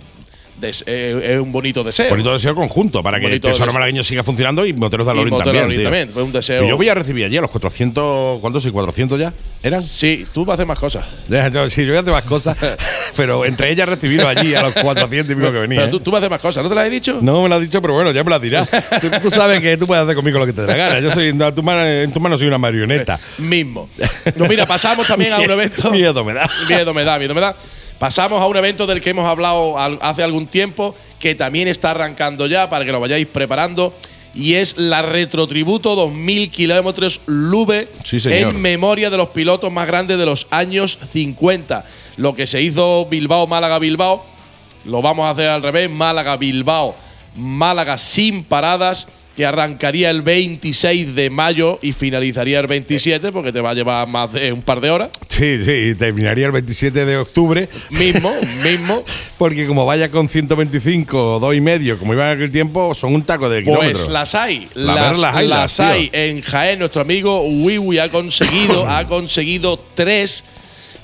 des- eh, es un bonito deseo. Bonito deseo conjunto para que Bonito Tesoro deseo. Malagueño siga funcionando y Moteros de Y Alorín también. Tío. también, fue un deseo. Y yo voy a recibir allí a los 400. ¿Cuántos soy? ¿400 ya? ¿Eran? Sí, tú vas a hacer más cosas. Yo- Sí, yo voy a hacer más cosas, pero entre ellas recibiros allí a los 400 y pico que venía. Pero ¿eh? tú, tú vas a hacer más cosas, ¿no te las he dicho? No me lo has dicho, pero bueno, ya me lo dirás. tú, tú sabes que tú puedes hacer conmigo lo que te dé la gana. Yo soy, en tu mano, en tu mano soy una marioneta. Mismo. No, mira, pasamos también a un evento. Miedo me da. Miedo me da, miedo me da. Pasamos a un evento del que hemos hablado hace algún tiempo, que también está arrancando ya para que lo vayáis preparando. Y es la Retrotributo 2000 kilómetros Lube Sí, en memoria de los pilotos más grandes de los años 50. Lo que se hizo Bilbao, Málaga, Bilbao, lo vamos a hacer al revés. Málaga, Bilbao, Málaga sin paradas. Que arrancaría el 26 de mayo y finalizaría el 27, porque te va a llevar más de un par de horas. Sí, sí, terminaría el 27 de octubre. Mismo, mismo. Porque como vaya con 125 o dos y medio, como iba en aquel tiempo, son un taco de kilómetros. Pues las hay, La las, las hay, las hay. En Jaén, nuestro amigo Wiwi ha conseguido, ha conseguido tres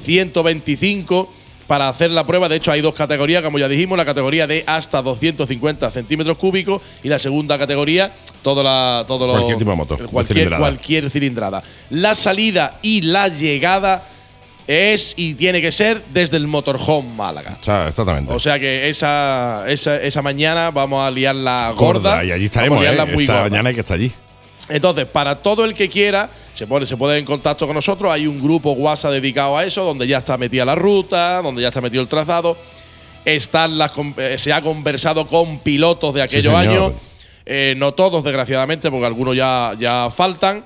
125 para hacer la prueba. De hecho, hay dos categorías, como ya dijimos, la categoría de hasta 250 centímetros cúbicos y la segunda categoría, todo la, todo lo- Cualquier tipo de moto, cualquier, cilindrada. cualquier cilindrada. La salida y la llegada es y tiene que ser desde el Motorhome Málaga. O sea, exactamente. O sea que esa, esa, esa mañana vamos a liarla gorda. Y allí estaremos, Vamos a liarla ¿eh? muy Esa gorda. mañana hay que estar allí. Entonces, para todo el que quiera, se pone, se puede en contacto con nosotros. Hay un grupo WhatsApp dedicado a eso, donde ya está metida la ruta, donde ya está metido el trazado. Están las, eh, se ha conversado con pilotos de aquellos años. Eh, no todos, desgraciadamente, porque algunos ya, ya faltan.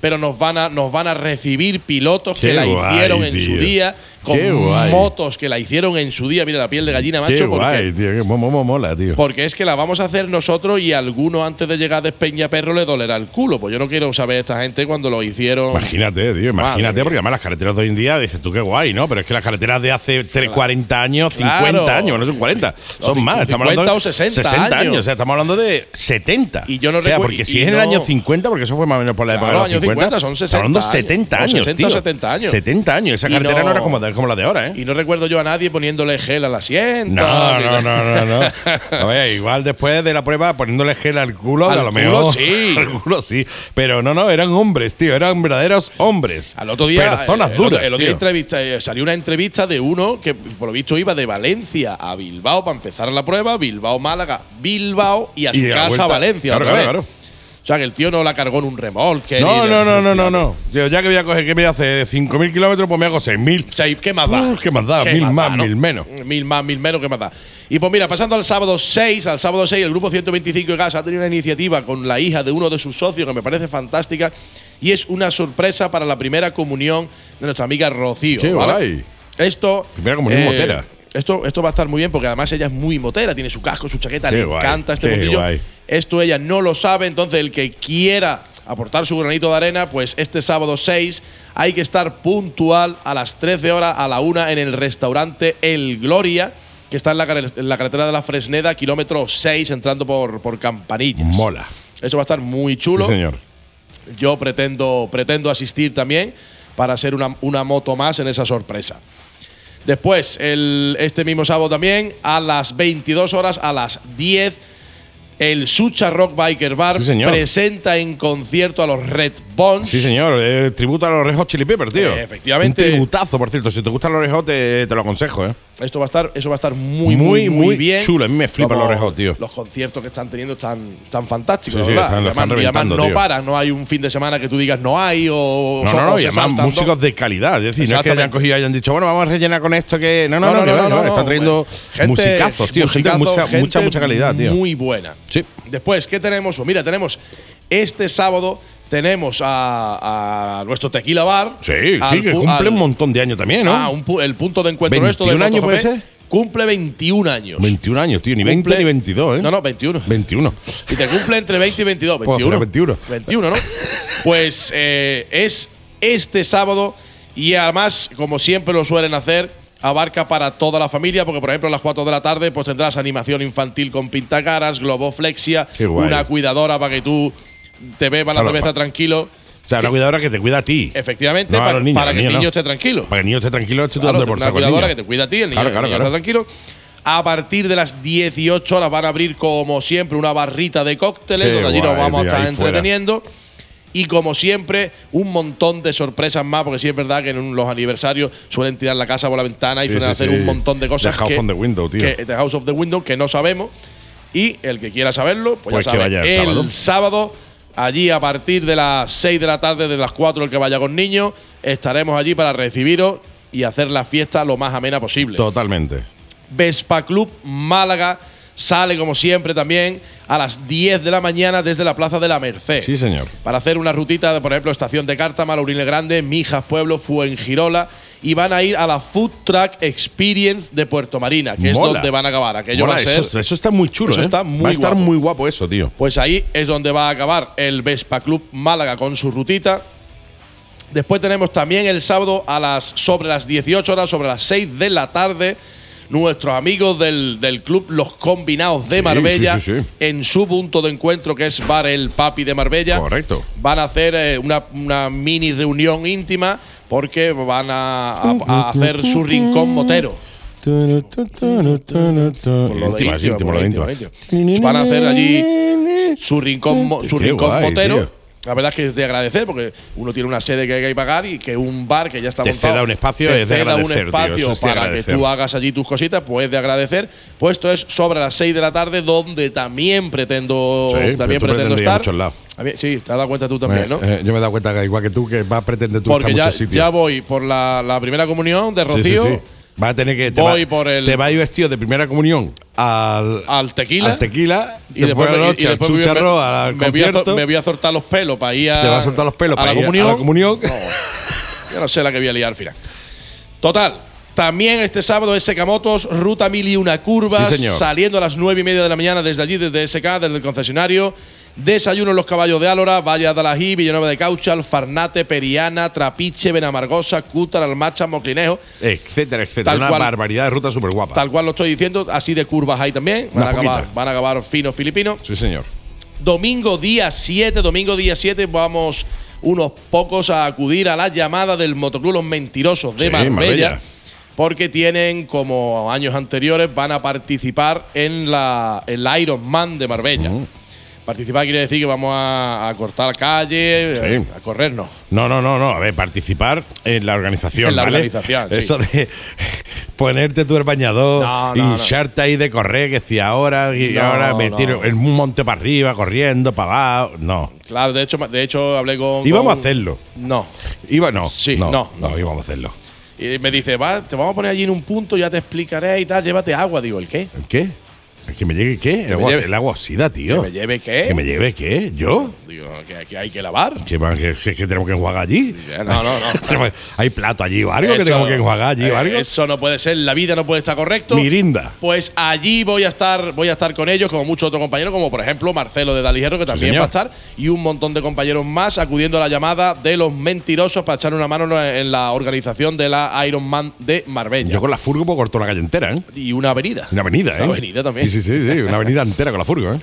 Pero nos van a, nos van a recibir pilotos Qué que la guay, hicieron en tío. su día, con Qué guay. motos que la hicieron en su día. Mira la piel de gallina, macho. Qué porque- guay, tío. Qué mo- mo- mola, tío. porque es que la vamos a hacer nosotros y a algunos antes de llegar de Peñaperro le dolerá el culo. Pues yo no quiero saber esta gente cuando lo hicieron. Imagínate, tío, imagínate, porque además las carreteras de hoy en día, dices tú qué guay, ¿no? Pero es que las carreteras de hace tre- 40 años, 50 Claro. años, no son 40, son más. Estamos 50 hablando o 60 años. años. O sea, estamos hablando de 70. Y yo no o sea, recu- porque si es en el año 50, porque eso fue más o menos por la época Claro, de los años 50, 50 son estamos hablando 60 70 años, años, 60 o tío. 70 años. 70 años. Esa Y carretera no, no- era como como la de ahora, ¿eh? Y no recuerdo yo a nadie poniéndole gel al asiento. No, no, no, no, no. Oye, igual después de la prueba poniéndole gel al culo, Al a lo culo, mejor. sí. Al culo sí. Pero no, no, eran hombres, tío. Eran verdaderos hombres. Al otro día. Personas eh, el otro- duras. El otro día entrevista, eh, salió una entrevista de uno que, por lo visto, iba de Valencia a Bilbao para empezar la prueba. Bilbao, Málaga, Bilbao y a su Y casa vuelta. Valencia. Claro, claro, claro. O sea, que el tío no la cargó en un remolque. No, no, de- no, no, no, no. Ya que voy a coger, ¿qué me hace? 5.000 kilómetros, pues me hago 6.000. O sea, ¿y ¿qué más da? Uf, ¿qué más da? Mil más, mil menos. Mil más, mil menos, ¿qué más da? Y pues mira, pasando al sábado 6, al sábado 6, el grupo 125 de Gas ha tenido una iniciativa con la hija de uno de sus socios que me parece fantástica y es una sorpresa para la primera comunión de nuestra amiga Rocío. Qué ¿vale? guay. Esto. eh, Primera comunión motera. Esto, esto va a estar muy bien porque además ella es muy motera, tiene su casco, su chaqueta, Qué le guay, encanta este mundillo. guay. Esto ella no lo sabe, entonces el que quiera aportar su granito de arena, pues este sábado 6 hay que estar puntual a las 13 horas a la 1 en el restaurante El Gloria, que está en la, car- en la carretera de la Fresneda, kilómetro 6, entrando por, por Campanillas. Mola. Eso va a estar muy chulo. Sí, señor. Yo pretendo, pretendo asistir también para ser una, una moto más en esa sorpresa. Después, el, este mismo sábado también, a las 22 horas, a las 10, el Sucha Rock Biker Bar Sí, presenta en concierto a los Red Bones. Sí, señor. Eh, tributo a los Red Hot Chili Peppers, tío. Eh, efectivamente. Un tributazo, por cierto. Si te gustan los Red Hot, te, te lo aconsejo, ¿eh? Esto va a estar, eso va a estar muy, muy, Muy, muy, bien. chulo. A mí me flipan los Red Hot, tío. Los conciertos que están teniendo están, están fantásticos, Sí, sí, ¿verdad? están- y además, están y además no paran, no hay un fin de semana que tú digas no hay o, No, o- no, no. Y además, músicos de calidad. Es decir, no es que hayan cogido y hayan dicho, bueno, vamos a rellenar con esto que. No, no, no, que va, que va, Están trayendo Gente- musicazos, tío. Gente musicazo, mucha, gente mucha, mucha calidad, tío. Muy buena. Sí. Después, ¿qué tenemos? Pues mira, tenemos este sábado tenemos a, a nuestro Tequila Bar. Sí, sí, que cumple al- un montón de años también, ¿no? Ah, un pu- el punto de encuentro nuestro del 21 años puede ser. Cumple 21 años. 21 años, tío. Ni 20 Cumple- ni 22, ¿eh? No, no, 21. 21. Y te cumple entre 20 y 22. Pues, 21. 21. 21, ¿no? Pues eh, es este sábado y además, como siempre lo suelen hacer, abarca para toda la familia, porque por ejemplo a las 4 de la tarde pues tendrás animación infantil con pintacaras, globoflexia, una cuidadora para que tú te bebas la cerveza pa- tranquilo. O sea, una cuidadora que te cuida a ti. Efectivamente, No a pa- los niños, para que el niño no. esté tranquilo. Para que el niño esté tranquilo, esté Claro, por una cuidadora niño. que te cuida a ti, el niño, Claro, el claro, niño claro. está tranquilo. A partir de las 18 horas van a abrir, como siempre, una barrita de cócteles, Qué donde allí nos vamos tío, a estar fuera. Y como siempre, un montón de sorpresas más, porque sí es verdad que en los aniversarios suelen tirar la casa por la ventana y Sí, suelen sí, hacer sí. un montón de cosas. The House que, on the Window, tío. que- The House of the Window, que no sabemos. Y el que quiera saberlo, pues, Pues ya que sabe, vaya el sábado. sábado, allí a partir de las 6 de la tarde, de las 4 el que vaya con niños, estaremos allí para recibiros y hacer la fiesta lo más amena posible. Totalmente. Vespa Club Málaga sale como siempre también a las 10 de la mañana desde la Plaza de la Merced. Sí, señor. Para hacer una rutita, de, por ejemplo, Estación de Cártama, Laurile Grande, Mijas Pueblo, Fuengirola. Y van a ir a la Food Truck Experience de Puerto Marina, que es donde van a acabar. Aquello Mola, va a ser. eso, eso está muy chulo, Eso ¿eh? está muy Va a estar guapo. muy guapo eso, tío. Pues ahí es donde va a acabar el Vespa Club Málaga con su rutita. Después tenemos también el sábado a las sobre las 18 horas, sobre las 6 de la tarde, nuestros amigos del, del club Los Combinados de Sí, Marbella, sí, sí, sí. en su punto de encuentro que es Bar El Papi de Marbella. Correcto. Van a hacer eh, una, una mini reunión íntima porque van a, a- a hacer su rincón motero. Van a hacer allí su rincón, su rincón guay, motero. tío. La verdad es que es de agradecer porque uno tiene una sede que hay que pagar y que un bar que ya está Te montado ceda un espacio, te es de ceda un agradecer, tío, espacio es de para agradecer. que tú hagas allí tus cositas, pues de agradecer. Pues esto es sobre las 6 de la tarde donde también pretendo Sí, también pretendo estar. muchos lados. A mí- sí, te has dado cuenta tú también, Eh, ¿no? eh, yo me he dado cuenta que igual que tú, que vas a pretender tú Porque estar en ya, muchos sitios. ya voy por la, la primera comunión de Sí, sí, Rocío. sí. Vas a tener que. Te Voy va- por el- Te vas a ir vestido de primera comunión al. Al tequila. Al tequila. Y después, de la noche y al después chucharro, me, al me voy a, concierto. me voy a soltar los pelos para ir a. Te vas a soltar los pelos a para la ir a- a comunión. la comunión. No, yo no sé la que voy a liar al final. Total. También este sábado SK Motos, ruta mil y una curvas, Sí, saliendo a las nueve y media de la mañana desde allí, desde SK, desde el concesionario. Desayuno en los caballos de Álora, Valle de Alají, Villanueva de Cauchal, Farnate, Periana, Trapiche, Benamargosa, Cútar, Almacha, Moclinejo. Etcétera, etcétera. Tal Una cual. barbaridad de ruta súper guapa. Tal cual lo estoy diciendo, así de curvas hay también. Van, Una a acabar, van a acabar finos filipinos. Sí, señor. Domingo día 7, domingo día 7 vamos unos pocos a acudir a la llamada del Motoclub Los Mentirosos de Sí, Marbella, Marbella. porque tienen, como años anteriores, van a participar en la, en la Ironman de Marbella. Mm. Participar quiere decir que vamos a, a cortar calle, Sí. a corrernos. No, no, no, no. A ver, participar en la organización. En la ¿vale? organización, sí. Eso de ponerte tú el bañador, No, no, hincharte ahí de correr, que si ahora, y ahora me no. tiro en un monte para arriba, corriendo para abajo. No. Claro, de hecho, de hecho hablé con. Íbamos con- a hacerlo. No. Iba, no. Sí, no, no, no, no. íbamos a hacerlo. Y me dice, va, te vamos a poner allí en un punto, ya te explicaré y tal, llévate agua. Digo, ¿el qué? ¿El qué? ¿El que me llegue qué? El me agua, lleve- el agua oxida, tío. ¿Que me lleve qué? ¿Que me lleve qué? ¿Yo? Digo, que, que hay que lavar. ¿Que, que- que- que tenemos que enjuagar allí? No, no, no. ¿Hay plato allí o algo que Eso- tenemos que enjuagar allí o eh, algo? Eso no puede ser, la vida no puede estar correcto. Mirinda. Pues allí voy a estar, voy a estar con ellos, como muchos otros compañeros, como por ejemplo Marcelo de Dalijero, que también señor. va a estar, y un montón de compañeros más acudiendo a la llamada de los mentirosos para echar una mano en la organización de la Ironman de Marbella. Yo con la furgo cortar la calle entera, ¿eh? y una avenida. Una avenida, ¿eh? Una avenida también. Sí, sí, sí, sí, una avenida entera con la furgo, ¿eh?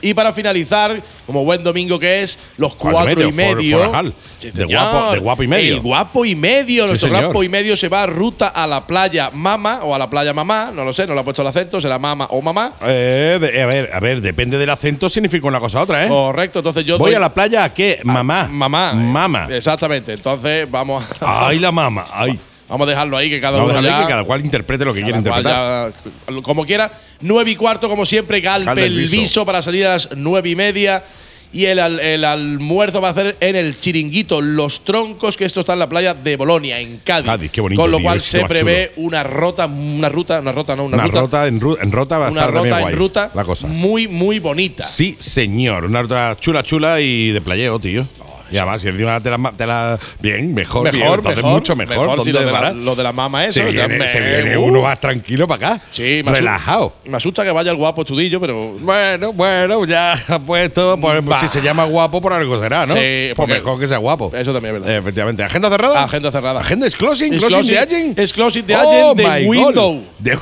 Y para finalizar, como buen domingo que es, los Cuatro cuatro, y medio, for-. Sí, De guapo- de guapo y medio. El guapo y medio. Nuestro señor. guapo y medio se va ruta a la playa Mama o a la playa Mamá. No lo sé, no le ha puesto el acento, será Mama o Mamá. Eh, de- a ver, a ver, depende del acento, significa una cosa u otra, ¿eh? Correcto, entonces yo Voy doy- a la playa a qué? Mamá. Mamá. Mamá. Exactamente. Entonces vamos a, Ay, la mamá. Ay. Vamos a dejarlo ahí, que cada Vamos uno dejarle ya- que cada cual interprete lo que cual interpretar. ya, como quiera. Nueve y cuarto, como siempre, Galpe el viso. viso. para salir a las nueve y media. Y el, el almuerzo va a hacer en el chiringuito Los Troncos, que esto está en la playa de Bolonia, en Cádiz. Cádiz, qué bonito, Con lo tío, cual se prevé una rota, una ruta, una rota, no, una, Una ruta, rota, en, ru- en rota va a una estar rota en ruta la cosa. muy, muy bonita. Sí, señor. Una ruta chula, chula y de playeo, tío. Y además, si encima te la, te la- Bien, mejor, bien, Mejor, entonces mejor, mucho mejor. mejor, ¿Dónde si lo de, la, lo de la mama eso. se viene, me- se viene uh, uno más tranquilo para acá. Sí, me relajado. Me asusta que vaya el guapo estudillo, pero Bueno, bueno, ya ha puesto. Pues, Bah. si se llama guapo, por algo será, ¿no? Sí, pues mejor que sea guapo. eso también es verdad. Efectivamente. ¿Agenda cerrada? Agenda cerrada. ¿Agenda es closing? Es ¿Closing, de agent? es closing de Oh agent de. God. De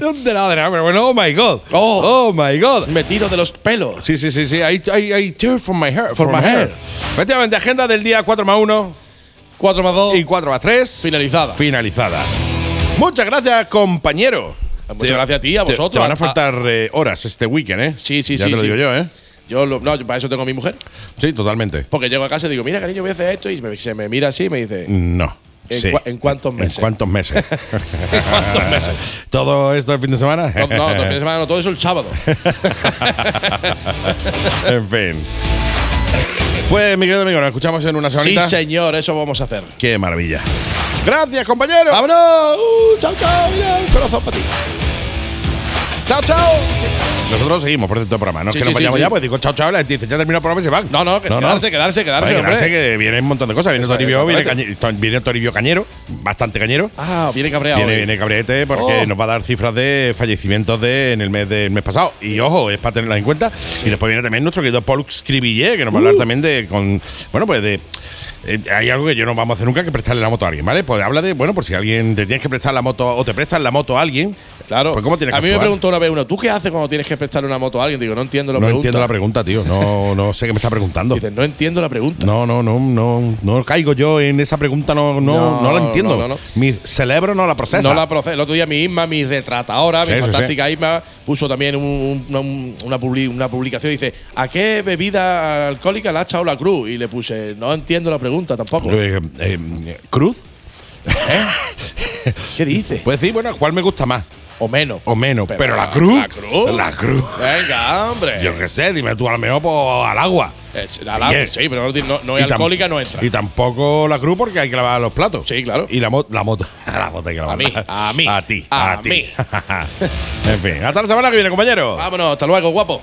¿Dónde la de Pero bueno, oh my God. Oh. Oh, my God. Me tiro de los pelos. Sí, sí, sí, sí. I, I, I from my hair. From my hair. Efectivamente, agenda del día 4 más 1 4 más 2. y 4 más 3. Finalizada. Finalizada. Muchas gracias, compañero. Muchas gracias a ti, a Te- vosotros. Te, van a a- faltar eh, horas este weekend, ¿eh? Sí, sí, ya sí, te lo sí. digo yo, ¿eh? Yo lo- no, yo para eso tengo a mi mujer. Sí, totalmente. Porque llego a casa y digo, mira, cariño, voy a hacer esto. Y me- se me mira así y me dice, No. ¿En Sí. cuántos meses? ¿En cuántos meses? ¿En cuántos meses? ¿Todo esto el fin de semana? no, no, todo el fin de semana no, todo eso el sábado. en fin. Pues, mi querido amigo, nos escuchamos en una sí, semanita. señor, eso vamos a hacer. Qué maravilla. Gracias, compañero. ¡Vámonos! Uh, ¡Chao, chao! Mira, un corazón para ti. ¡Chao, chao! Nosotros seguimos por del programa. No es Sí, que nos sí, vayamos sí. ya, pues digo chao, chao, la gente dice, ya terminó el programa y se van. No, no, que quedarse, quedarse, quedarse, Oye, hombre. que viene un montón de cosas. Viene Toribio, viene. Cañe- viene Toribio Cañero, bastante cañero. Ah, viene cabreado. Viene, hoy. viene cabreete porque Oh. nos va a dar cifras de fallecimientos de, en el mes del mes pasado. Y ojo, es para tenerlas en cuenta. Y después viene también nuestro querido Paul Scribillé, que nos va a Uh. hablar también de. Con, bueno, pues de. Eh, hay algo que yo no vamos a hacer nunca que prestarle la moto a alguien, ¿vale? Pues habla de, bueno, por si alguien te tienes que prestar la moto o te prestas la moto a alguien, Claro. pues ¿cómo tienes que a mí me preguntó una vez uno, ¿tú qué haces cuando tienes que prestarle una moto a alguien? Digo, no entiendo la No pregunta. entiendo la pregunta, tío. No, no sé qué me está preguntando. Dices, no entiendo la pregunta. No, no, no, no, no caigo yo en esa pregunta, no, no, No, no la entiendo. no, no, no. Mi cerebro no la procesa. No la procesa. El otro día mi Isma, mi retratadora, Sí, mi sí, fantástica Isma, puso también un- una, un- una, publi- una publicación. Dice, ¿a qué bebida alcohólica le ha echado la cruz? Y le puse, no entiendo la pregunta tampoco. Eh, eh, ¿Cruz? ¿Qué dice? Puedes decir, bueno, ¿cuál me gusta más? o menos. O menos. Pero, Pero la la- cruz. la cruz. La cruz. Venga, hombre. Yo qué sé, dime tú a lo mejor pues, al agua. Es- la- Bien. sí, pero no, no- es alcohólica, no entra. Y tampoco la cruz porque hay que lavar los platos. Sí, claro. Y la, mo- la moto. la moto hay que lavar. A mí, a mí, A ti. A, a ti. mí. en fin, hasta la semana que viene, compañero. Vámonos, hasta luego, guapo.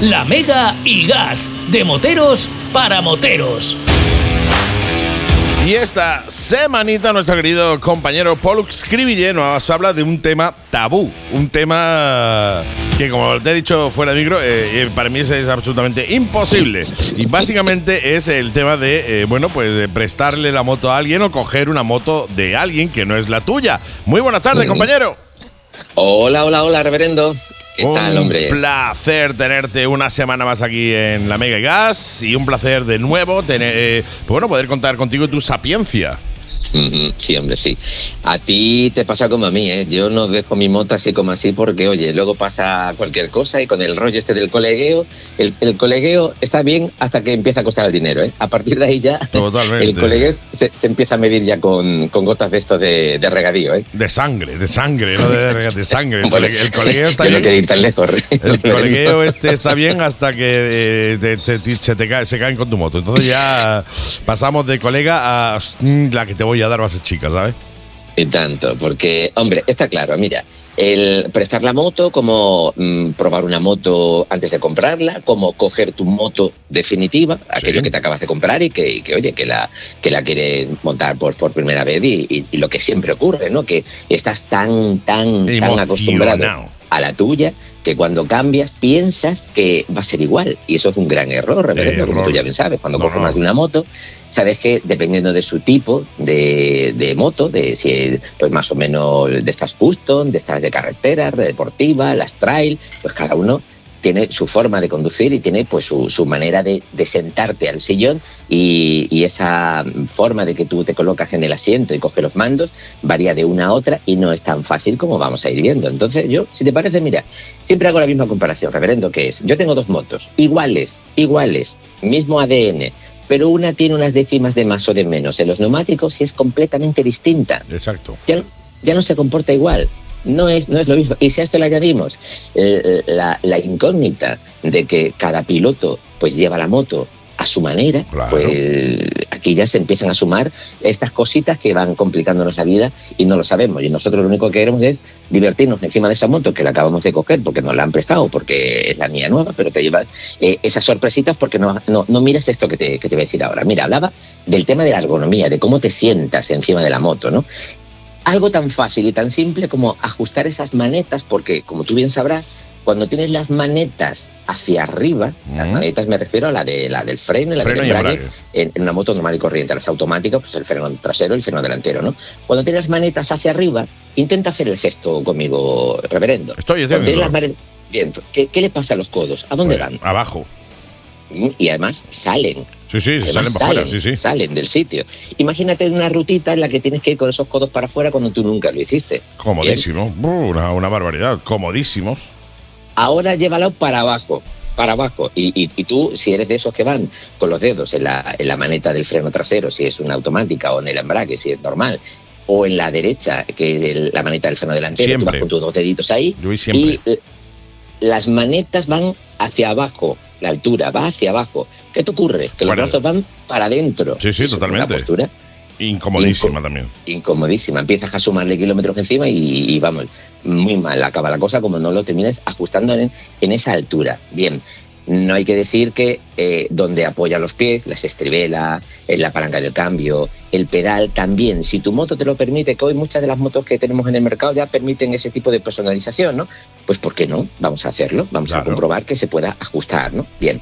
La Mega y Gas. De moteros para moteros. Y esta semanita nuestro querido compañero Paul Scribille nos habla de un tema tabú, un tema que como te he dicho fuera de micro, eh, eh, para mí es, absolutamente imposible. Y básicamente es el tema de, eh, bueno, pues de prestarle la moto a alguien o coger una moto de alguien que no es la tuya. Muy buenas tardes, compañero. Hola, hola, hola, reverendo. ¿Qué tal, un hombre? placer tenerte una semana más aquí en la Mega Gas y un placer de nuevo tener, eh, pues bueno, poder contar contigo y tu sapiencia. Sí, hombre, sí. A ti te pasa como a mí, ¿eh? Yo no dejo mi moto así como así porque, oye, luego pasa cualquier cosa y con el rollo este del colegueo, el, el colegueo está bien hasta que empieza a costar el dinero, ¿eh? A partir de ahí ya Totalmente. el colegueo se, se empieza a medir ya con, con gotas de esto de, de regadío, ¿eh? De sangre, de sangre, no de, de- sangre. El, Bueno, el colegueo está yo no bien. quiero ir tan lejos. El colegueo este está bien hasta que eh, te- te- te- se, te cae- se caen con tu moto. Entonces ya pasamos de colega a mm, la que te voy a dar va a ser chica, ¿sabes? Y tanto, porque, hombre, está claro, mira, el prestar la moto, como mm, probar una moto antes de comprarla, como coger tu moto definitiva, aquello que te acabas de comprar y que, que, oye, que la, que la quieres montar por, por primera vez y, y- y lo que siempre ocurre, ¿no? Que estás tan, tan, tan acostumbrado. A la tuya que cuando cambias piensas que va a ser igual. Y eso es un gran error, reverendo, como tú ya bien sabes. Cuando No, coges no. más de una moto, sabes que dependiendo de su tipo de, de moto, de si es pues más o menos de estas custom, de estas de carretera, deportiva, las trail, pues cada uno tiene su forma de conducir y tiene pues su, su manera de, de sentarte al sillón y, y esa forma de que tú te colocas en el asiento y coges los mandos varía de una a otra y no es tan fácil como vamos a ir viendo. Entonces yo, si te parece, mira, siempre hago la misma comparación, reverendo, que es, yo tengo dos motos, iguales, iguales, mismo ADN, pero una tiene unas décimas de más o de menos en los neumáticos y es completamente distinta. Exacto. Ya, ya no se comporta igual. No es, no es lo mismo. Y si a esto le añadimos eh, la, la incógnita de que cada piloto pues lleva la moto a su manera, pues aquí ya se empiezan a sumar estas cositas que van complicándonos la vida y no lo sabemos. Y nosotros lo único que queremos es divertirnos encima de esa moto que la acabamos de coger porque nos la han prestado, porque es la mía nueva, pero te llevas eh, esas sorpresitas porque no, no, no miras esto que te, que te voy a decir ahora. Mira, hablaba del tema de la ergonomía, de cómo te sientas encima de la moto, ¿no? Algo tan fácil y tan simple como ajustar esas manetas, porque como tú bien sabrás, cuando tienes las manetas hacia arriba, las manetas me refiero a la de la del freno y la Freno del embrague, en, en una moto normal y corriente, las automáticas, pues el freno trasero y el freno delantero, ¿no? Cuando tienes las manetas hacia arriba, intenta hacer el gesto conmigo, reverendo. Estoy, estoy Cuando tienes las haciéndolo. mane- Bien, ¿qué, qué le pasa a los codos? ¿A dónde van? Abajo. Y además salen. Sí, sí, Además, salen para afuera, sí, sí. Salen del sitio. Imagínate una rutita en la que tienes que ir con esos codos para afuera cuando tú nunca lo hiciste. Comodísimo. Una, una barbaridad. Comodísimos. Ahora llévalo para abajo, para abajo. Y, y- y tú, si eres de esos que van con los dedos en la, en la maneta del freno trasero, si es una automática, o en el embrague, si es normal, o en la derecha, que es el- la maneta del freno delantero, tú Siempre. vas con tus dos deditos ahí. Siempre. Y las manetas van hacia abajo, la altura va hacia abajo. ¿Qué te ocurre? Que los Bueno. brazos van para adentro. Sí, sí, Eso es totalmente. Una postura Incomodísima también. incomodísima. Empiezas a sumarle kilómetros encima y, y vamos, muy mal acaba la cosa como no lo termines ajustando en, en esa altura. Bien, no hay que decir que eh, donde apoya los pies, las estribela, en la palanca del cambio, el pedal también. Si tu moto te lo permite, que hoy muchas de las motos que tenemos en el mercado ya permiten ese tipo de personalización, ¿no? Pues ¿por qué no? Vamos a hacerlo, vamos a comprobar que se pueda ajustar, ¿no? Bien.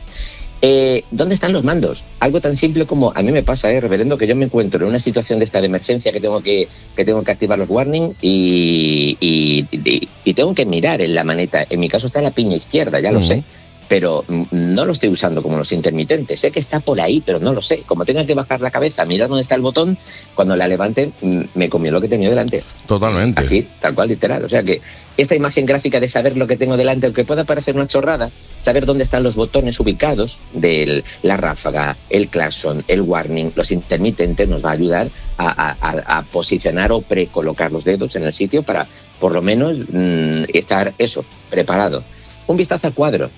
Eh, ¿Dónde están los mandos? Algo tan simple como a mí me pasa, ¿eh, reverendo, que yo me encuentro en una situación de esta de emergencia que tengo que, que tengo que activar los warning y, y- y- y tengo que mirar en la maneta. En mi caso está en la piña izquierda, ya lo sé. Pero mm, no lo estoy usando como los intermitentes. Sé que está por ahí, pero no lo sé. Como tenga que bajar la cabeza, mirar dónde está el botón, cuando la levante, mm, me comió lo que tenía delante. Totalmente. Así, tal cual, literal. O sea que esta imagen gráfica de saber lo que tengo delante, aunque pueda parecer una chorrada, saber dónde están los botones ubicados de la ráfaga, el claxon, el warning, los intermitentes, nos va a ayudar a, a- a- a posicionar o precolocar los dedos en el sitio para, por lo menos, mm, estar eso, preparado. Un vistazo al cuadro.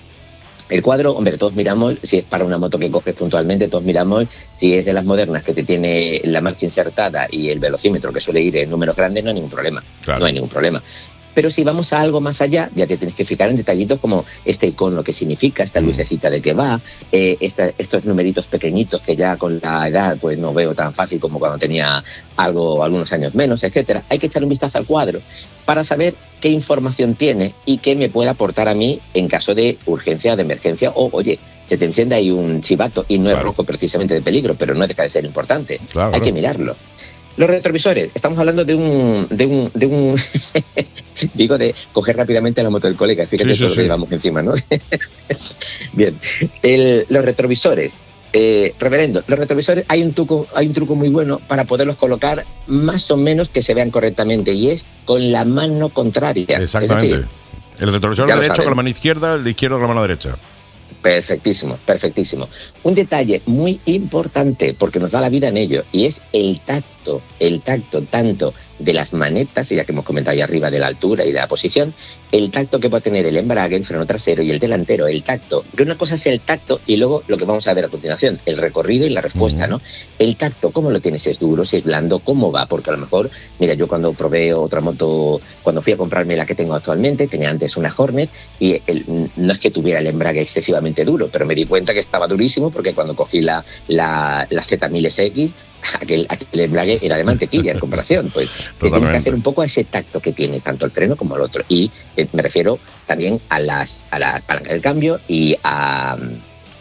El cuadro, hombre, todos miramos, si es para una moto que coges puntualmente, todos miramos si es de las modernas que te tiene la marcha insertada y el velocímetro que suele ir en números grandes, no hay ningún problema. Claro. No hay ningún problema. Pero si vamos a algo más allá, ya te tienes que fijar en detallitos como este icono que significa, esta Mm. lucecita de qué va, eh, esta- estos numeritos pequeñitos que ya con la edad pues no veo tan fácil como cuando tenía algo, algunos años menos, etcétera. Hay que echar un vistazo al cuadro para saber qué información tiene y qué me puede aportar a mí en caso de urgencia, de emergencia o, oye, se te enciende ahí un chivato y no es rojo precisamente de peligro, pero no deja de ser importante. Claro, Hay que mirarlo. Los retrovisores, estamos hablando de un, de un, de un digo de coger rápidamente la moto del colega, fíjate Sí, sí, todo lo que sí. llevamos encima, ¿no? Bien, El- los retrovisores, eh, reverendo, los retrovisores hay un truco, hay un truco muy bueno para poderlos colocar más o menos que se vean correctamente y es con la mano contraria. Exactamente. decir, el retrovisor derecho con la mano izquierda, el de izquierdo con la mano derecha. Perfectísimo, perfectísimo. Un detalle muy importante, porque nos da la vida en ello, y es el tacto, el tacto tanto de las manetas, ya que hemos comentado ahí arriba de la altura y de la posición, el tacto que va a tener el embrague, el freno trasero y el delantero, el tacto. Que una cosa es el tacto y luego lo que vamos a ver a continuación, el recorrido y la respuesta, ¿no? El tacto, ¿cómo lo tienes? ¿Es duro? ¿Si es blando? ¿Cómo va? Porque a lo mejor, mira, yo cuando probé otra moto, cuando fui a comprarme la que tengo actualmente, tenía antes una Hornet y el- no es que tuviera el embrague excesivamente duro, pero me di cuenta que estaba durísimo porque cuando cogí la, la, la Z1000SX, aquel, aquel embrague era de mantequilla en comparación. Pues te tienes que hacer un poco a ese tacto que tiene tanto el freno como el otro. Y eh, me refiero también a, las, a la palanca del cambio y a,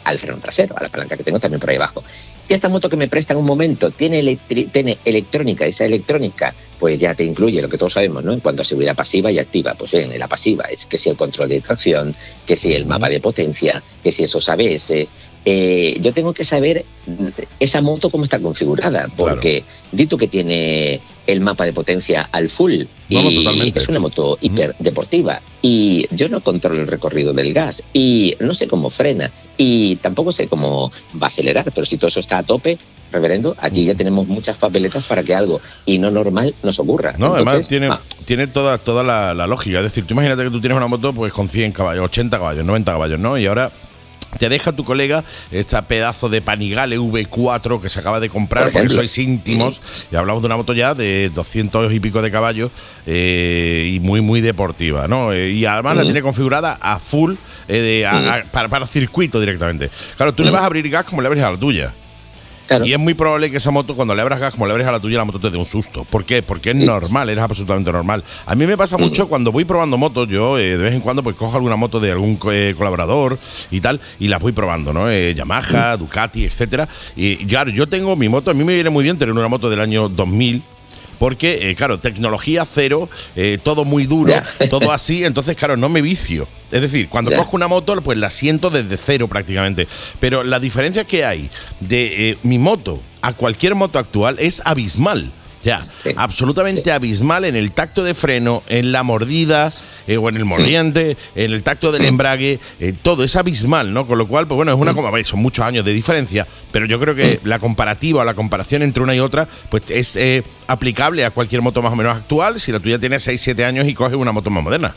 al freno trasero, a la palanca que tengo también por ahí abajo. Si esta moto que me presta en un momento tiene, tiene electrónica, esa electrónica, pues ya te incluye lo que todos sabemos, ¿no? En cuanto a seguridad pasiva y activa. Pues bien, en la pasiva es que si el control de tracción, que si el mapa de potencia, que si esos ABS. Eh, yo tengo que saber esa moto cómo está configurada, porque dito que tiene el mapa de potencia al full y totalmente. es una moto hiper deportiva y yo no controlo el recorrido del gas y no sé cómo frena y tampoco sé cómo va a acelerar, pero si todo eso está a tope, reverendo, aquí ya tenemos muchas papeletas para que algo y no normal nos ocurra. No, además Entonces, tiene, ah, tiene toda, toda la, la lógica. Es decir, tú imagínate que tú tienes una moto pues con 100 caballos, 80 caballos, 90 caballos, ¿no? Y ahora te deja tu colega este pedazo de Panigale V4 que se acaba de comprar Por porque sois íntimos. Y hablamos de una moto ya de 200 y pico de caballos eh, y muy, muy deportiva, ¿no? Eh, y además la Ujú. tiene configurada a full eh, de- a- a- para, para circuito directamente. Claro, tú le vas a abrir gas como le abres a la tuya. Y es muy probable que esa moto, cuando le abras gas, como le abres a la tuya, la moto te dé un susto. ¿Por qué? Porque es normal, es absolutamente normal. A mí me pasa mucho cuando voy probando motos, yo eh, de vez en cuando pues cojo alguna moto de algún eh, colaborador y tal, y las voy probando, ¿no? Eh, Yamaha, Ducati, etcétera. Y claro, yo tengo mi moto, a mí me viene muy bien tener una moto del año 2000 porque, eh, claro, tecnología cero, eh, todo muy duro, todo así, entonces, claro, no me vicio. Es decir, cuando cojo una moto, pues la siento desde cero prácticamente. Pero la diferencia que hay de eh, mi moto a cualquier moto actual es abismal. Ya, absolutamente abismal en el tacto de freno, en la mordida eh, o en el mordiente, en el tacto del embrague, eh, todo es abismal, ¿no? Con lo cual, pues bueno, es una como son muchos años de diferencia, pero yo creo que la comparativa o la comparación entre una y otra, pues es eh, aplicable a cualquier moto más o menos actual si la tuya tiene 6, 7 años y coges una moto más moderna.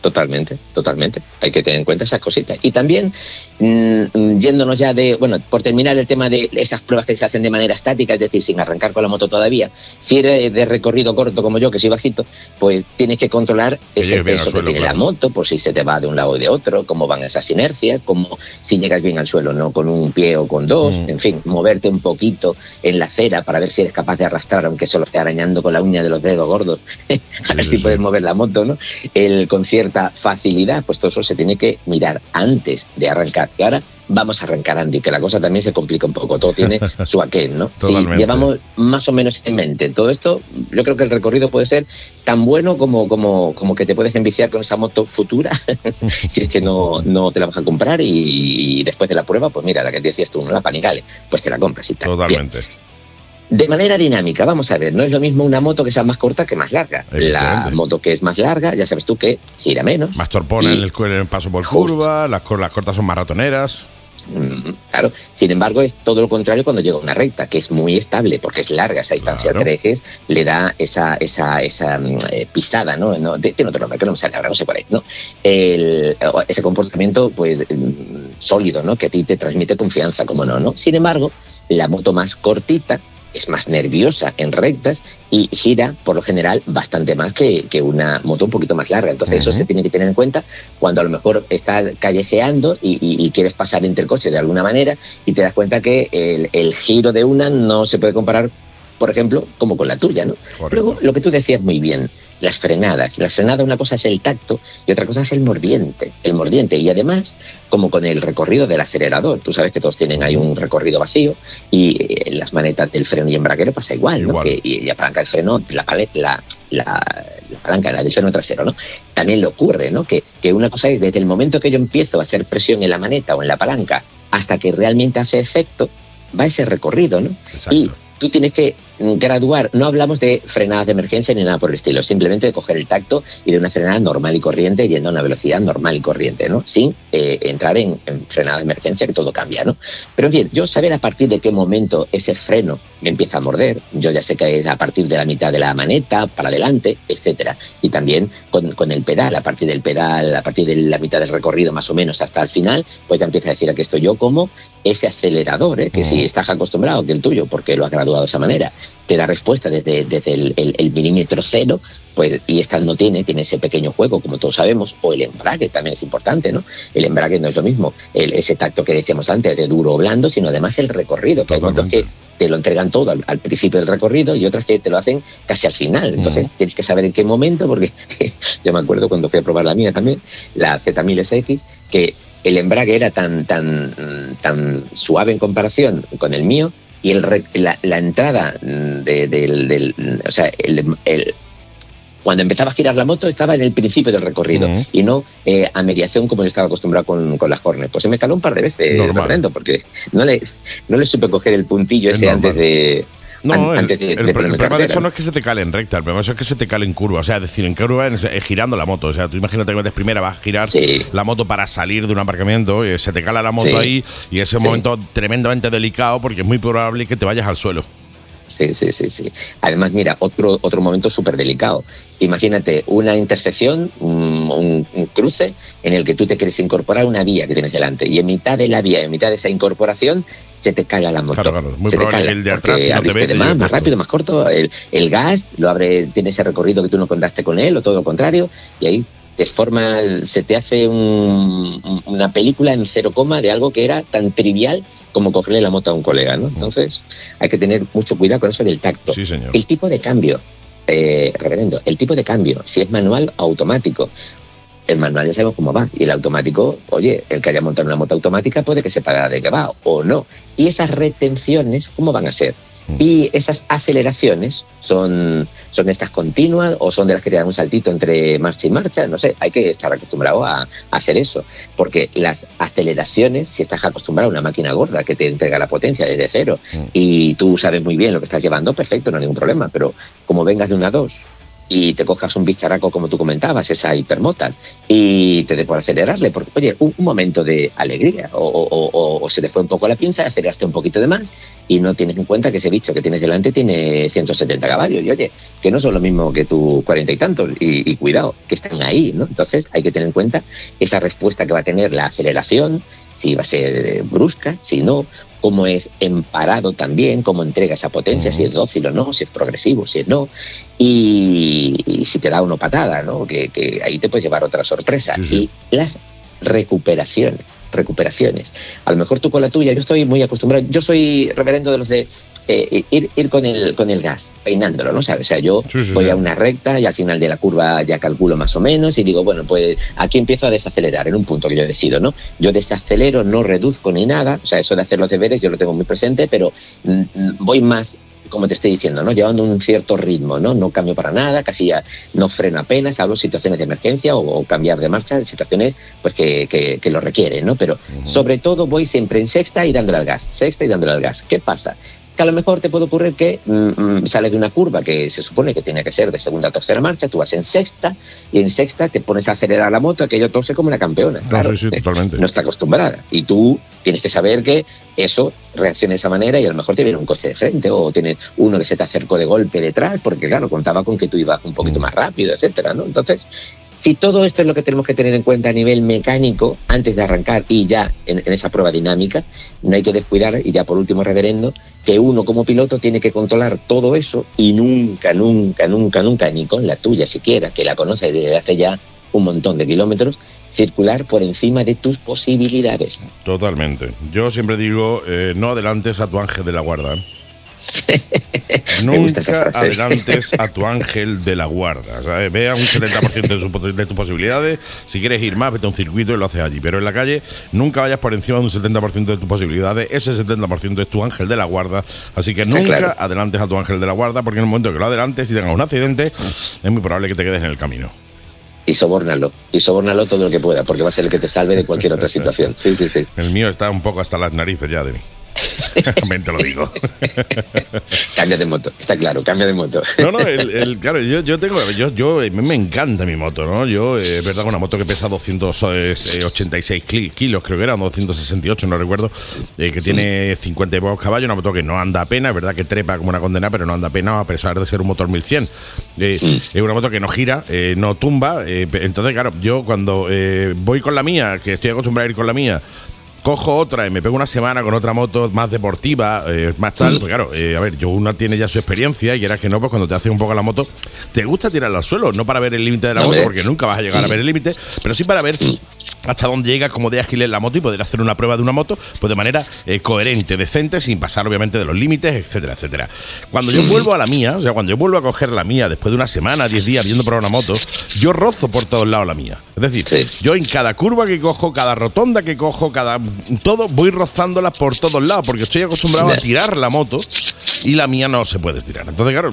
Totalmente, totalmente. Hay que tener en cuenta esas cositas. Y también, mm, yéndonos ya de, bueno, por terminar el tema de esas pruebas que se hacen de manera estática, es decir, sin arrancar con la moto todavía, si eres de recorrido corto como yo, que soy bajito, pues tienes que controlar ese peso que tiene la moto, por si se te va de un lado y de otro, cómo van esas inercias, cómo si llegas bien al suelo, no con un pie o con dos, mm. en fin, moverte un poquito en la acera para ver si eres capaz de arrastrar, aunque solo esté arañando con la uña de los dedos gordos, a ver si puedes mover la moto, ¿no? El concierto facilidad, pues todo eso se tiene que mirar antes de arrancar. Y ahora vamos a arrancar, Andy, que la cosa también se complica un poco, todo tiene su aquel, ¿no? Si llevamos más o menos en mente todo esto, yo creo que el recorrido puede ser tan bueno como, como, como que te puedes enviciar con esa moto futura, si es que no, no te la vas a comprar y, después de la prueba, pues mira, la que decías tú, ¿no? la Panigale, pues te la compras y tal. Totalmente. De manera dinámica, vamos a ver, no es lo mismo una moto que sea más corta que más larga. La moto que es más larga, ya sabes tú que gira menos. Más torpona en, el, paso por curva, las, las cortas son más ratoneras. Mm, claro, sin embargo es todo lo contrario cuando llega una recta, que es muy estable porque es larga esa distancia de ejes, le da esa, esa, esa mm, eh, pisada, ¿no? no tiene otro nombre que no me sale ahora, no sé cuál es, ¿no? ese comportamiento pues mm, sólido, ¿no? Que a ti te transmite confianza, como no, ¿no? Sin embargo, la moto más cortita es más nerviosa en rectas y gira, por lo general, bastante más que, que una moto un poquito más larga. Entonces, eso se tiene que tener en cuenta cuando a lo mejor estás callejeando y, quieres pasar entre el coche de alguna manera y te das cuenta que el, el giro de una no se puede comparar, por ejemplo, como con la tuya. ¿no? Luego, lo que tú decías muy bien, las frenadas. La frenada una cosa es el tacto y otra cosa es el mordiente. El mordiente y además, como con el recorrido del acelerador, tú sabes que todos tienen ahí un recorrido vacío y en eh, las manetas del freno y embraguero pasa igual, ¿no? Que, y la palanca del freno, la, la, la, la palanca del freno trasero, ¿no? También le ocurre, ¿no? Que, que una cosa es desde el momento que yo empiezo a hacer presión en la maneta o en la palanca hasta que realmente hace efecto, va ese recorrido, ¿no? Y tú tienes que graduar, no hablamos de frenadas de emergencia ni nada por el estilo, simplemente de coger el tacto y de una frenada normal y corriente yendo a una velocidad normal y corriente, ¿no? Sin eh, entrar en, frenada de emergencia, que todo cambia, ¿no? Pero bien, yo saber a partir de qué momento ese freno me empieza a morder, yo ya sé que es a partir de la mitad de la maneta, para adelante, etcétera. Y también con, con el pedal, a partir del pedal, a partir de la mitad del recorrido más o menos hasta el final, pues ya empieza a decir que estoy yo como ese acelerador, ¿eh? que si estás acostumbrado que el tuyo, porque lo has graduado de esa manera, te da respuesta desde, desde el, milímetro cero, pues, y esta no tiene, tiene ese pequeño juego, como todos sabemos, o el embrague también es importante, ¿no? El embrague no es lo mismo, el, ese tacto que decíamos antes de duro o blando, sino además el recorrido, que hay momentos que te lo entregan todo al, principio del recorrido y otras que te lo hacen casi al final. Entonces tienes que saber en qué momento, porque yo me acuerdo cuando fui a probar la mía también, la Z1000SX, que el embrague era tan, tan, tan suave en comparación con el mío y el, la, la entrada de, del, del, o sea, el, el, cuando empezaba a girar la moto estaba en el principio del recorrido y no eh, a mediación como yo estaba acostumbrado con, con las Hornet. Pues se me caló un par de veces, porque no le, no le supe coger el puntillo ese antes de, no, el, problema de eso no es que se te cale en recta, el problema es que se te cale en curva. O sea, es decir, en curva es, girando la moto. O sea, tú imagínate que metes primera, vas a girar la moto para salir de un aparcamiento, y se te cala la moto ahí y ese momento tremendamente delicado porque es muy probable que te vayas al suelo. Sí, sí, sí, sí. Además, mira, otro, otro momento súper delicado. Imagínate una intersección, un, cruce en el que tú te quieres incorporar una vía que tienes delante y en mitad de la vía, en mitad de esa incorporación, se te cae la moto. Claro, claro. Muy se te cae el de atrás si no te de más, más rápido, más corto. El, el, gas lo abre, tiene ese recorrido que tú no contaste con él o todo lo contrario y ahí te forma, se te hace un, una película en cero coma de algo que era tan trivial como cogerle la moto a un colega, ¿no? Entonces, hay que tener mucho cuidado con eso del tacto. Sí, señor. El tipo de cambio, eh, reverendo, el tipo de cambio, si es manual o automático. El manual ya sabemos cómo va. Y el automático, oye, el que haya montado una moto automática puede que sepa de qué va o no. Y esas retenciones, ¿cómo van a ser? Y esas aceleraciones son, son estas continuas o son de las que te dan un saltito entre marcha y marcha, no sé, hay que estar acostumbrado a, a hacer eso, porque las aceleraciones, si estás acostumbrado a una máquina gorda que te entrega la potencia desde cero y tú sabes muy bien lo que estás llevando, perfecto, no hay ningún problema, pero como vengas de una 2 y te cojas un bicharaco como tú comentabas, esa hipermota, y te dé por acelerarle, porque oye, un, momento de alegría, o, o- o- o se te fue un poco la pinza, aceleraste un poquito de más y no tienes en cuenta que ese bicho que tienes delante tiene 170 caballos, y oye, que no son lo mismo que tu cuarenta y tantos, y, cuidado, que están ahí, ¿no? Entonces hay que tener en cuenta esa respuesta que va a tener la aceleración, si va a ser brusca, si no, cómo es en parado también, cómo entrega esa potencia, si es dócil o no, si es progresivo, si es no, y, y si te da uno patada, ¿no? Que, que ahí te puedes llevar otra sorpresa. Y las recuperaciones, recuperaciones. A lo mejor tú con la tuya, yo estoy muy acostumbrado, yo soy reverendo de los de eh, ir, ir con el con el gas, peinándolo, ¿no? O sea, o sea yo Sí, sí, voy sí. a una recta y al final de la curva ya calculo más o menos y digo, bueno, pues aquí empiezo a desacelerar en un punto que yo decido, ¿no? Yo desacelero, no reduzco ni nada, o sea, eso de hacer los deberes yo lo tengo muy presente, pero mm, mm, voy más como te estoy diciendo, ¿no? Llevando un cierto ritmo, ¿no? No cambio para nada, casi ya no freno apenas, hablo situaciones de emergencia o, o cambiar de marcha, situaciones pues que, que, que lo requieren, ¿no? Pero sobre todo voy siempre en sexta y dándole al gas, sexta y dándole al gas. ¿Qué pasa? Que a lo mejor te puede ocurrir que mm, mm, sales de una curva que se supone que tiene que ser de segunda o tercera marcha, tú vas en sexta y en sexta te pones a acelerar la moto, aquello tose como una campeona. Claro, sí, sí, totalmente. no está acostumbrada. Y tú tienes que saber que eso reacciona de esa manera y a lo mejor te viene un coche de frente o tienes uno que se te acercó de golpe detrás, porque claro, contaba con que tú ibas un poquito más rápido, etcétera, ¿no? Entonces, si todo esto es lo que tenemos que tener en cuenta a nivel mecánico antes de arrancar y ya en, esa prueba dinámica, no hay que descuidar, y ya por último, reverendo, que uno como piloto tiene que controlar todo eso y nunca, nunca, nunca, nunca, ni con la tuya siquiera, que la conoces desde hace ya un montón de kilómetros, circular por encima de tus posibilidades. Totalmente. Yo siempre digo, eh, no adelantes a tu ángel de la guarda. Nunca adelantes a tu ángel de la guarda. ¿sabes? Ve a un 70% de, su- de tus posibilidades. Si quieres ir más, vete a un circuito y lo haces allí. Pero en la calle, nunca vayas por encima de un 70% de tus posibilidades. Ese 70% es tu ángel de la guarda. Así que nunca claro. adelantes a tu ángel de la guarda, porque en el momento que lo adelantes y tengas un accidente, es muy probable que te quedes en el camino. Y sobórnalo, y sobórnalo todo lo que pueda, porque va a ser el que te salve de cualquier otra situación. Sí, sí, sí. El mío está un poco hasta las narices ya de mí. También te lo digo. Cambia de moto, está claro, cambia de moto. No, no, el, el- claro, yo, yo tengo, yo, yo, eh, me encanta mi moto, ¿no? Yo, eh, es verdad, una moto que pesa 286 cli- kilos, creo que era, 268, no recuerdo, eh, que tiene 50 y pocos caballos, una moto que no anda a pena, es verdad que trepa como una condena, pero no anda a pena a pesar de ser un motor 1100. Eh, Es una moto que no gira, eh, no tumba, eh, entonces, claro, yo cuando eh, voy con la mía, que estoy acostumbrado a ir con la mía, cojo otra y me pego una semana con otra moto más deportiva, eh, más tal, pues claro, eh, a ver, yo una tiene ya su experiencia y quieras que no, pues cuando te hace un poco la moto, te gusta tirarla al suelo, no para ver el límite de la moto, porque nunca vas a llegar a ver el límite, pero sí para ver hasta dónde llega, cómo de ágil es la moto y poder hacer una prueba de una moto pues de manera eh, coherente, decente, sin pasar obviamente de los límites, etcétera, etcétera. Cuando yo vuelvo a la mía, o sea, cuando yo vuelvo a coger la mía después de una semana, 10 días viendo probar una moto, yo rozo por todos lados la mía. Es decir, yo en cada curva que cojo, cada rotonda que cojo, cada todo, voy rozándola por todos lados, porque estoy acostumbrado a tirar la moto y la mía no se puede tirar. Entonces, claro,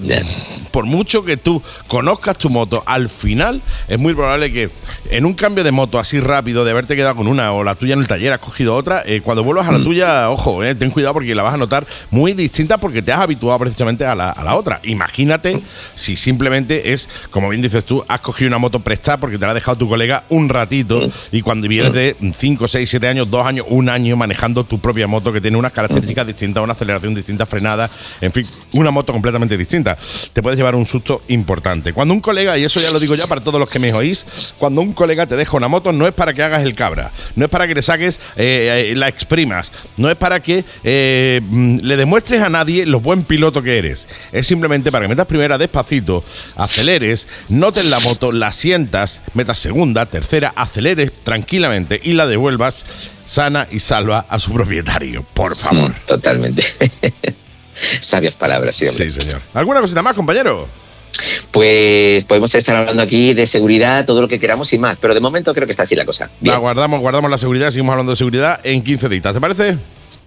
por mucho que tú conozcas tu moto, al final es muy probable que en un cambio de moto así rápido, de haberte quedado con una o la tuya en el taller, has cogido otra, eh, cuando vuelvas a la tuya, ojo, eh, ten cuidado porque la vas a notar muy distinta porque te has habituado precisamente a la, a la otra. Imagínate si simplemente es, como bien dices tú, has cogido una moto prestada porque te la ha dejado tu colega un ratito y cuando vienes de 5, 6, 7 años, 2 años, un año manejando tu propia moto que tiene unas características distintas, una aceleración distinta, frenada, en fin, una moto completamente distinta. Te puedes llevar un susto importante. Cuando un colega, y eso ya lo digo ya para todos los que me oís, cuando un colega te deja una moto no es para que hagas el cabra, no es para que le saques, eh, eh, la exprimas, no es para que eh, mm, le demuestres a nadie lo buen piloto que eres. Es simplemente para que metas primera despacito, aceleres, notes la moto, la la sientas, metas segunda, tercera, aceleres tranquilamente y la devuelvas sana y salva a su propietario. Por favor. Totalmente. Sabias palabras, sí, hombre. Sí, señor. ¿Alguna cosita más, compañero? Pues podemos estar hablando aquí de seguridad, todo lo que queramos y más, pero de momento creo que está así la cosa. Bien, La guardamos, guardamos la seguridad, seguimos hablando de seguridad en 15 días. ¿Te parece?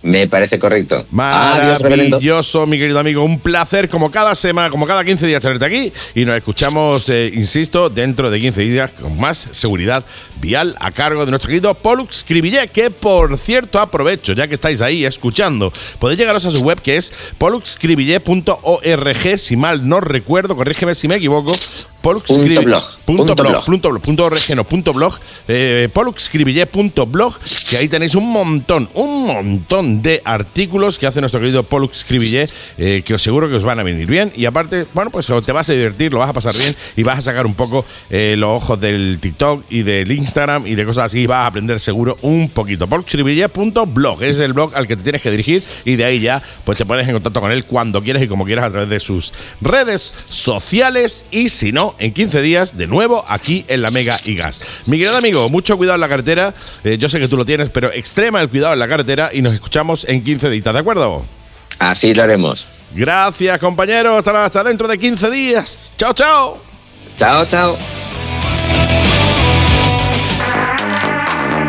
Me parece correcto. Adiós. Maravilloso, mi querido amigo. Un placer, como cada semana, como cada 15 días, tenerte aquí. Y nos escuchamos, eh, insisto, dentro de 15 días con más seguridad vial a cargo de nuestro querido Pollux Scribillé, que por cierto aprovecho, ya que estáis ahí escuchando, podéis llegaros a su web que es poluxscribillé.org, si mal no recuerdo, corrígeme si me equivoco. Punto blog. Punto Punto blog, blog. punto blog, punto org, no, punto blog, eh, que ahí tenéis un montón, un montón de artículos que hace nuestro querido Pollux Scribillé, eh, que os seguro que os van a venir bien. Y aparte, bueno, pues te vas a divertir, lo vas a pasar bien y vas a sacar un poco eh, los ojos del TikTok y del Instagram y de cosas así. y Vas a aprender seguro un poquito. Poluxscribillé.blog es el blog al que te tienes que dirigir y de ahí ya pues te pones en contacto con él cuando quieras y como quieras a través de sus redes sociales. Y si no, en 15 días, de nuevo aquí en la Mega y Gas. Mi querido amigo, mucho cuidado en la carretera. Eh, yo sé que tú lo tienes, pero extrema el cuidado en la carretera y nos escuchamos en 15 días, ¿de acuerdo? Así lo haremos. Gracias, compañero. Hasta, hasta dentro de 15 días. Chao, chao. Chao, chao.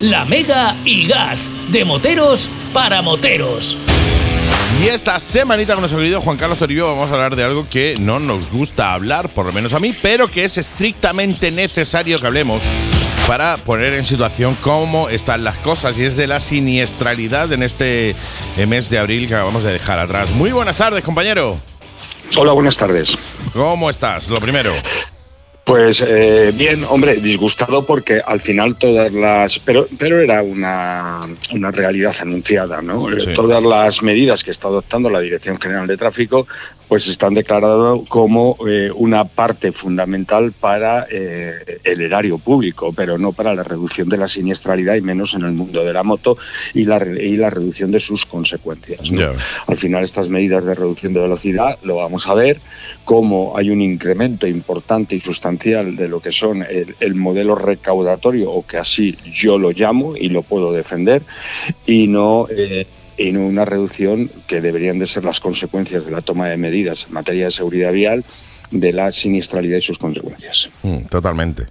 La Mega y Gas, de moteros para moteros. Y esta semanita con nuestro querido Juan Carlos Toribio vamos a hablar de algo que no nos gusta hablar, por lo menos a mí, pero que es estrictamente necesario que hablemos para poner en situación cómo están las cosas y es de la siniestralidad en este eh, mes de abril que acabamos de dejar atrás. Muy buenas tardes, compañero. Hola, buenas tardes. ¿Cómo estás? Lo primero. Pues eh, bien, hombre, disgustado porque al final todas las... Pero, pero era una, una realidad anunciada, ¿no? Sí. Todas las medidas que está adoptando la Dirección General de Tráfico pues están declaradas como eh, una parte fundamental para eh, el erario público, pero no para la reducción de la siniestralidad y menos en el mundo de la moto y la, y la reducción de sus consecuencias. Al final estas medidas de reducción de velocidad lo vamos a ver, cómo hay un incremento importante y sustancial de lo que son el, el modelo recaudatorio, o que así yo lo llamo y lo puedo defender, y no... eh, y no una reducción que deberían de ser las consecuencias de la toma de medidas en materia de seguridad vial de la siniestralidad y sus consecuencias. Mm, totalmente.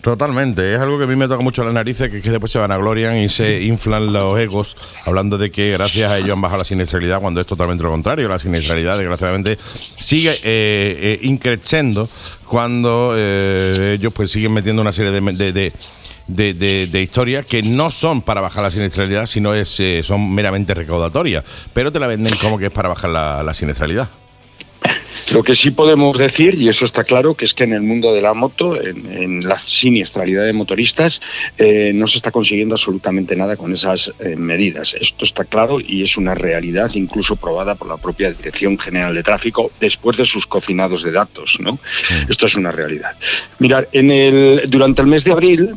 Totalmente, es algo que a mí me toca mucho las narices, que que después se vanaglorian y se inflan los egos, hablando de que gracias a ellos han bajado la siniestralidad, cuando es totalmente lo contrario. La siniestralidad, desgraciadamente, sigue eh, eh, increciendo cuando eh, ellos pues siguen metiendo una serie de, de- de- de- de- de historias que no son para bajar la siniestralidad, sino es, eh, son meramente recaudatorias, pero te la venden como que es para bajar la, la siniestralidad. Lo que sí podemos decir, y eso está claro, que es que en el mundo de la moto, en, en la siniestralidad de motoristas, eh, no se está consiguiendo absolutamente nada con esas eh, medidas. Esto está claro y es una realidad, incluso probada por la propia Dirección General de Tráfico después de sus cocinados de datos. ¿no? Esto es una realidad. Mirad, en el, durante el mes de abril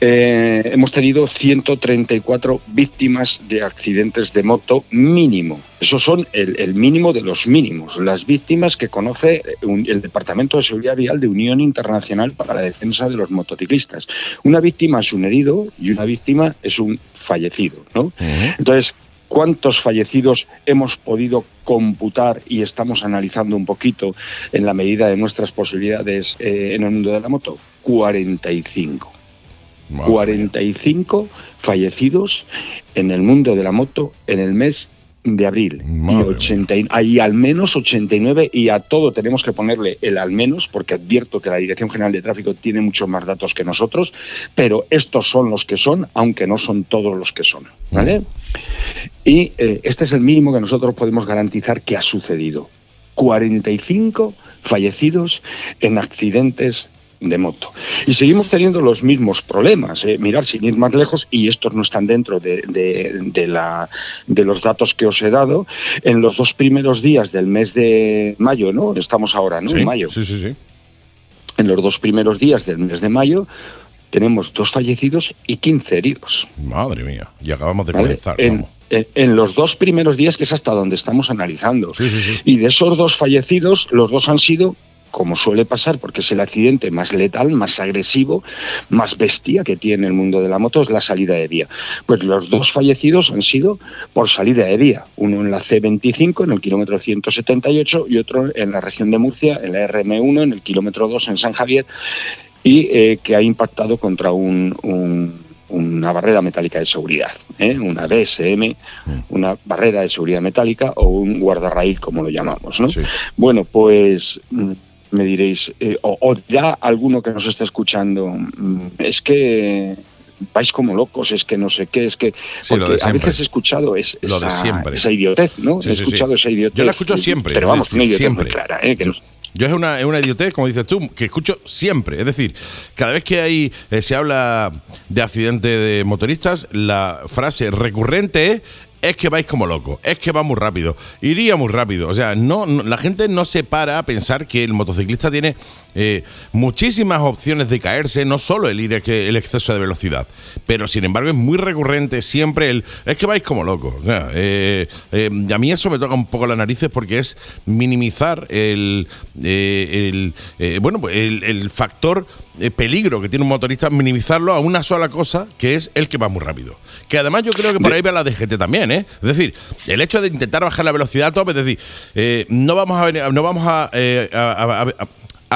eh, hemos tenido 134 víctimas de accidentes de moto mínimo. Esos son el, el mínimo de los mínimos. Las víctimas que conoce un- el Departamento de Seguridad Vial de Unión Internacional para la Defensa de los Motociclistas. Una víctima es un herido y una víctima es un fallecido. ¿no? Entonces, ¿Cuántos fallecidos hemos podido computar y estamos analizando un poquito en la medida de nuestras posibilidades eh, en el mundo de la moto? 45. 45 fallecidos en el mundo de la moto en el mes de abril. Y, 80, y hay al menos 89 y a todo tenemos que ponerle el al menos porque advierto que la Dirección General de Tráfico tiene muchos más datos que nosotros, pero estos son los que son, aunque no son todos los que son. ¿vale? Y eh, este es el mínimo que nosotros podemos garantizar que ha sucedido. 45 fallecidos en accidentes de moto. Y seguimos teniendo los mismos problemas. ¿eh? Mirar sin ir más lejos, y estos no están dentro de, de- de la, de los datos que os he dado, en los dos primeros días del mes de mayo, ¿no? Estamos ahora, ¿no? Sí, En mayo. sí, sí, sí. En los dos primeros días del mes de mayo tenemos dos fallecidos y 15 heridos. Madre mía. Y acabamos de ¿vale? comenzar. En- en los dos primeros días, que es hasta donde estamos analizando. Sí, sí, sí. Y de esos dos fallecidos, los dos han sido, como suele pasar, porque es el accidente más letal, más agresivo, más bestia que tiene el mundo de la moto, es la salida de vía. Pues los dos fallecidos han sido por salida de vía. Uno en la C25, en el kilómetro 178, y otro en la región de Murcia, en la RM1, en el kilómetro 2, en San Javier, y eh, que ha impactado contra un- un- una barrera metálica de seguridad, ¿eh? una BSM, una barrera de seguridad metálica o un guardarraíl, como lo llamamos. ¿no? Bueno, pues mm, me diréis, eh, o, o ya alguno que nos esté escuchando, mm, es que vais como locos, es que no sé qué, es que... Sí, porque a veces he escuchado es- Lo de esa, siempre. esa idiotez, ¿no? Sí, he sí, escuchado esa idiotez. Yo la escucho siempre. Pero vamos, una idiotez siempre. muy clara, ¿eh? Que no- Yo es una, es una idiotez, como dices tú, que escucho siempre. Es decir, cada vez que hay eh, se habla de accidente de motoristas, la frase recurrente es es que vais como locos, es que va muy rápido, iría muy rápido. O sea, no, no- la gente no se para a pensar que el motociclista tiene eh, muchísimas opciones de caerse, no solo el ir el exceso de velocidad, pero sin embargo es muy recurrente siempre el es que vais como locos. O sea, eh, eh, a mí eso me toca un poco las narices porque es minimizar el, el, bueno, el, factor peligro que tiene un motorista, minimizarlo a una sola cosa, que es el que va muy rápido. Que además yo creo que por ahí va la DGT también, ¿eh? Es decir, el hecho de intentar bajar la velocidad a tope, es decir, eh, no vamos a venir- no vamos a, eh, a- a-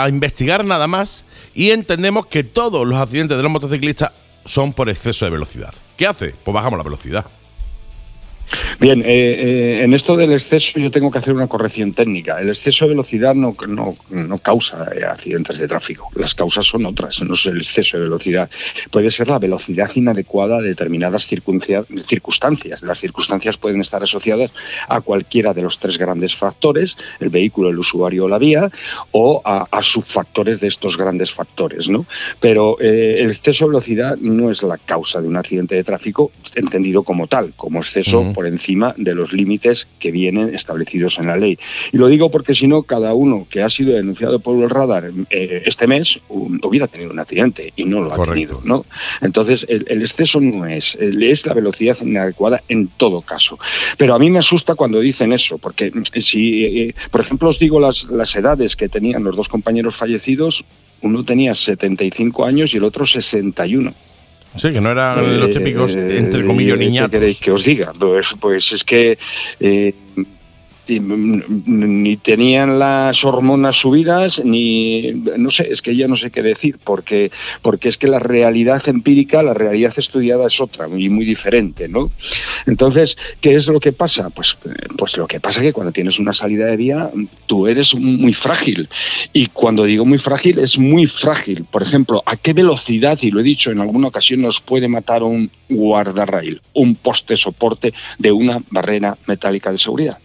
a investigar nada más y entendemos que todos los accidentes de los motociclistas son por exceso de velocidad. ¿Qué hace? Pues bajamos la velocidad. Bien, eh, eh, en esto del exceso yo tengo que hacer una corrección técnica. El exceso de velocidad no, no, no causa eh, accidentes de tráfico. Las causas son otras, no es el exceso de velocidad. Puede ser la velocidad inadecuada de determinadas circunstancias. Las circunstancias pueden estar asociadas a cualquiera de los tres grandes factores, el vehículo, el usuario o la vía, o a, a subfactores de estos grandes factores. ¿no? Pero eh, el exceso de velocidad no es la causa de un accidente de tráfico entendido como tal, como exceso por encima de los límites que vienen establecidos en la ley. Y lo digo porque si no, cada uno que ha sido denunciado por el radar eh, este mes um, hubiera tenido un accidente y no lo ha tenido. ¿no? Entonces, el, el exceso no es, es la velocidad inadecuada en todo caso. Pero a mí me asusta cuando dicen eso, porque eh, si, eh, por ejemplo, os digo las, las edades que tenían los dos compañeros fallecidos, uno tenía 75 años y el otro 61. Sí, que no eran los Eh, típicos, entre comillas, ¿qué niñatos. queréis que os diga? Pues, pues es que eh, ni tenían las hormonas subidas, ni no sé, es que ya no sé qué decir, porque, porque es que la realidad empírica, la realidad estudiada es otra y muy diferente, ¿no? Entonces, ¿qué es lo que pasa? Pues, pues lo que pasa es que cuando tienes una salida de vía, tú eres muy frágil. Y cuando digo muy frágil, es muy frágil. Por ejemplo, ¿a qué velocidad, y lo he dicho en alguna ocasión, nos puede matar un guardarraíl, un poste soporte de una barrera metálica de seguridad?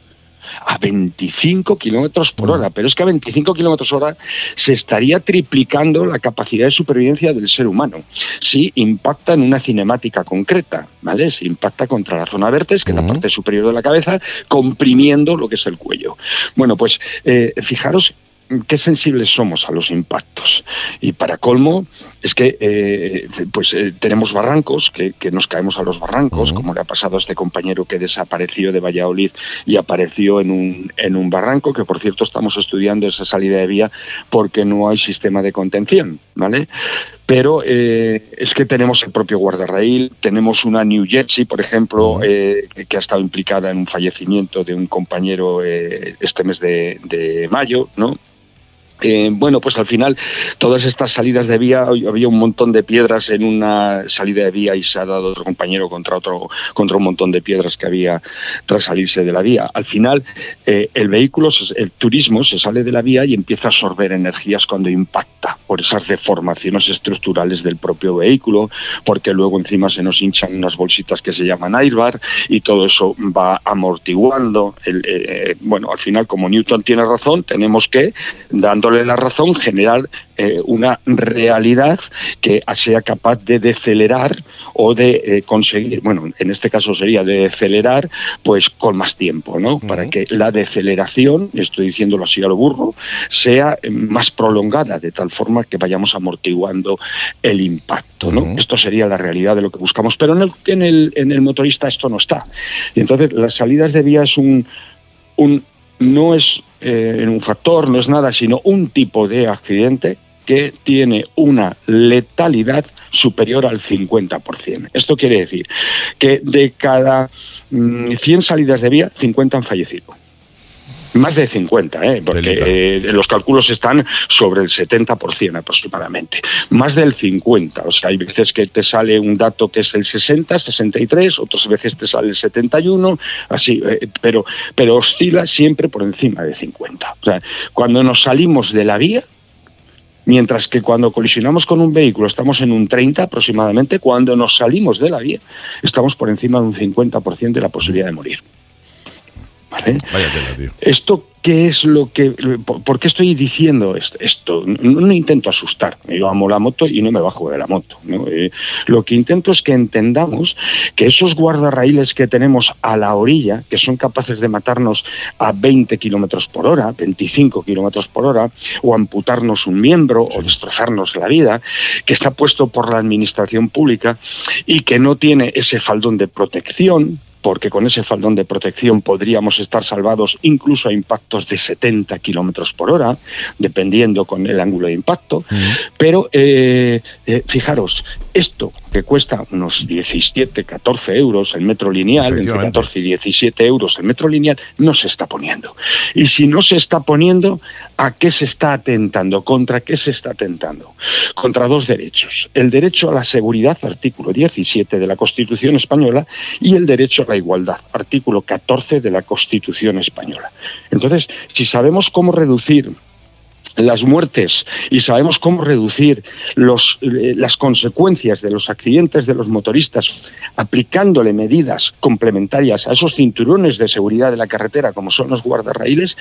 A 25 kilómetros por hora, pero es que a 25 kilómetros hora se estaría triplicando la capacidad de supervivencia del ser humano si impacta en una cinemática concreta, ¿vale? Si impacta contra la zona vértex, que es la parte superior de la cabeza, comprimiendo lo que es el cuello. Bueno, pues eh, fijaros qué sensibles somos a los impactos. Y para colmo, es que eh, pues eh, tenemos barrancos, que, que nos caemos a los barrancos, como le ha pasado a este compañero que desapareció de Valladolid y apareció en un, en un barranco, que por cierto estamos estudiando esa salida de vía porque no hay sistema de contención, ¿vale? Pero eh, es que tenemos el propio guardarraíl, tenemos una New Jersey, por ejemplo, que ha estado implicada en un fallecimiento de un compañero este mes de, de mayo, ¿no? Eh, bueno, pues al final todas estas salidas de vía, había un montón de piedras en una salida de vía y se ha dado otro compañero contra otro, contra un montón de piedras que había tras salirse de la vía. Al final, eh, el vehículo, el turismo se sale de la vía y empieza a absorber energías cuando impacta por esas deformaciones estructurales del propio vehículo, porque luego encima se nos hinchan unas bolsitas que se llaman airbag y todo eso va amortiguando. Eh, bueno, al final, como Newton tiene razón, tenemos que, dando dándole la razón, generar eh, una realidad que sea capaz de decelerar o de eh, conseguir, bueno, en este caso sería de decelerar, pues con más tiempo, ¿no? Para que la deceleración, estoy diciéndolo así a lo burro, sea más prolongada, de tal forma que vayamos amortiguando el impacto, ¿no? Esto sería la realidad de lo que buscamos, pero en el, en el, en el motorista esto no está. Y entonces las salidas de vía es un, un no es eh, un factor, no es nada, sino un tipo de accidente que tiene una letalidad superior al 50%. Esto quiere decir que de cada 100 mm, salidas de vía, 50 han fallecido. Más de 50, ¿eh? porque eh, los cálculos están sobre el 70% aproximadamente. Más del 50. O sea, hay veces que te sale un dato que es el 60, 63, otras veces te sale el 71, así, eh, pero, pero oscila siempre por encima de 50. O sea, cuando nos salimos de la vía, Mientras que cuando colisionamos con un vehículo estamos en un 30 aproximadamente, cuando nos salimos de la vía estamos por encima de un 50% de la posibilidad de morir. ¿Vale? Esto ¿Qué es lo que.? ¿Por qué estoy diciendo esto? No, intento asustar. Yo amo la moto y no me bajo de la moto. Eh, lo que intento es que entendamos que esos guardarraíles que tenemos a la orilla, que son capaces de matarnos a 20 kilómetros por hora, 25 kilómetros por hora, o amputarnos un miembro o destrozarnos la vida, que está puesto por la administración pública y que no tiene ese faldón de protección, porque con ese faldón de protección podríamos estar salvados incluso a impactos de 70 kilómetros por hora, dependiendo con el ángulo de impacto. Pero eh, eh, fijaros, esto que cuesta unos 17, 14 euros el metro lineal, entre 14 y 17 euros el metro lineal, no se está poniendo. Y si no se está poniendo, ¿a qué se está atentando? ¿Contra qué se está atentando? Contra dos derechos. El derecho a la seguridad, artículo 17 de la Constitución española, y el derecho a la igualdad, artículo 14 de la Constitución española. Entonces, si sabemos cómo reducir las muertes y sabemos cómo reducir los, eh, las consecuencias de los accidentes de los motoristas aplicándole medidas complementarias a esos cinturones de seguridad de la carretera como son los guardarraíles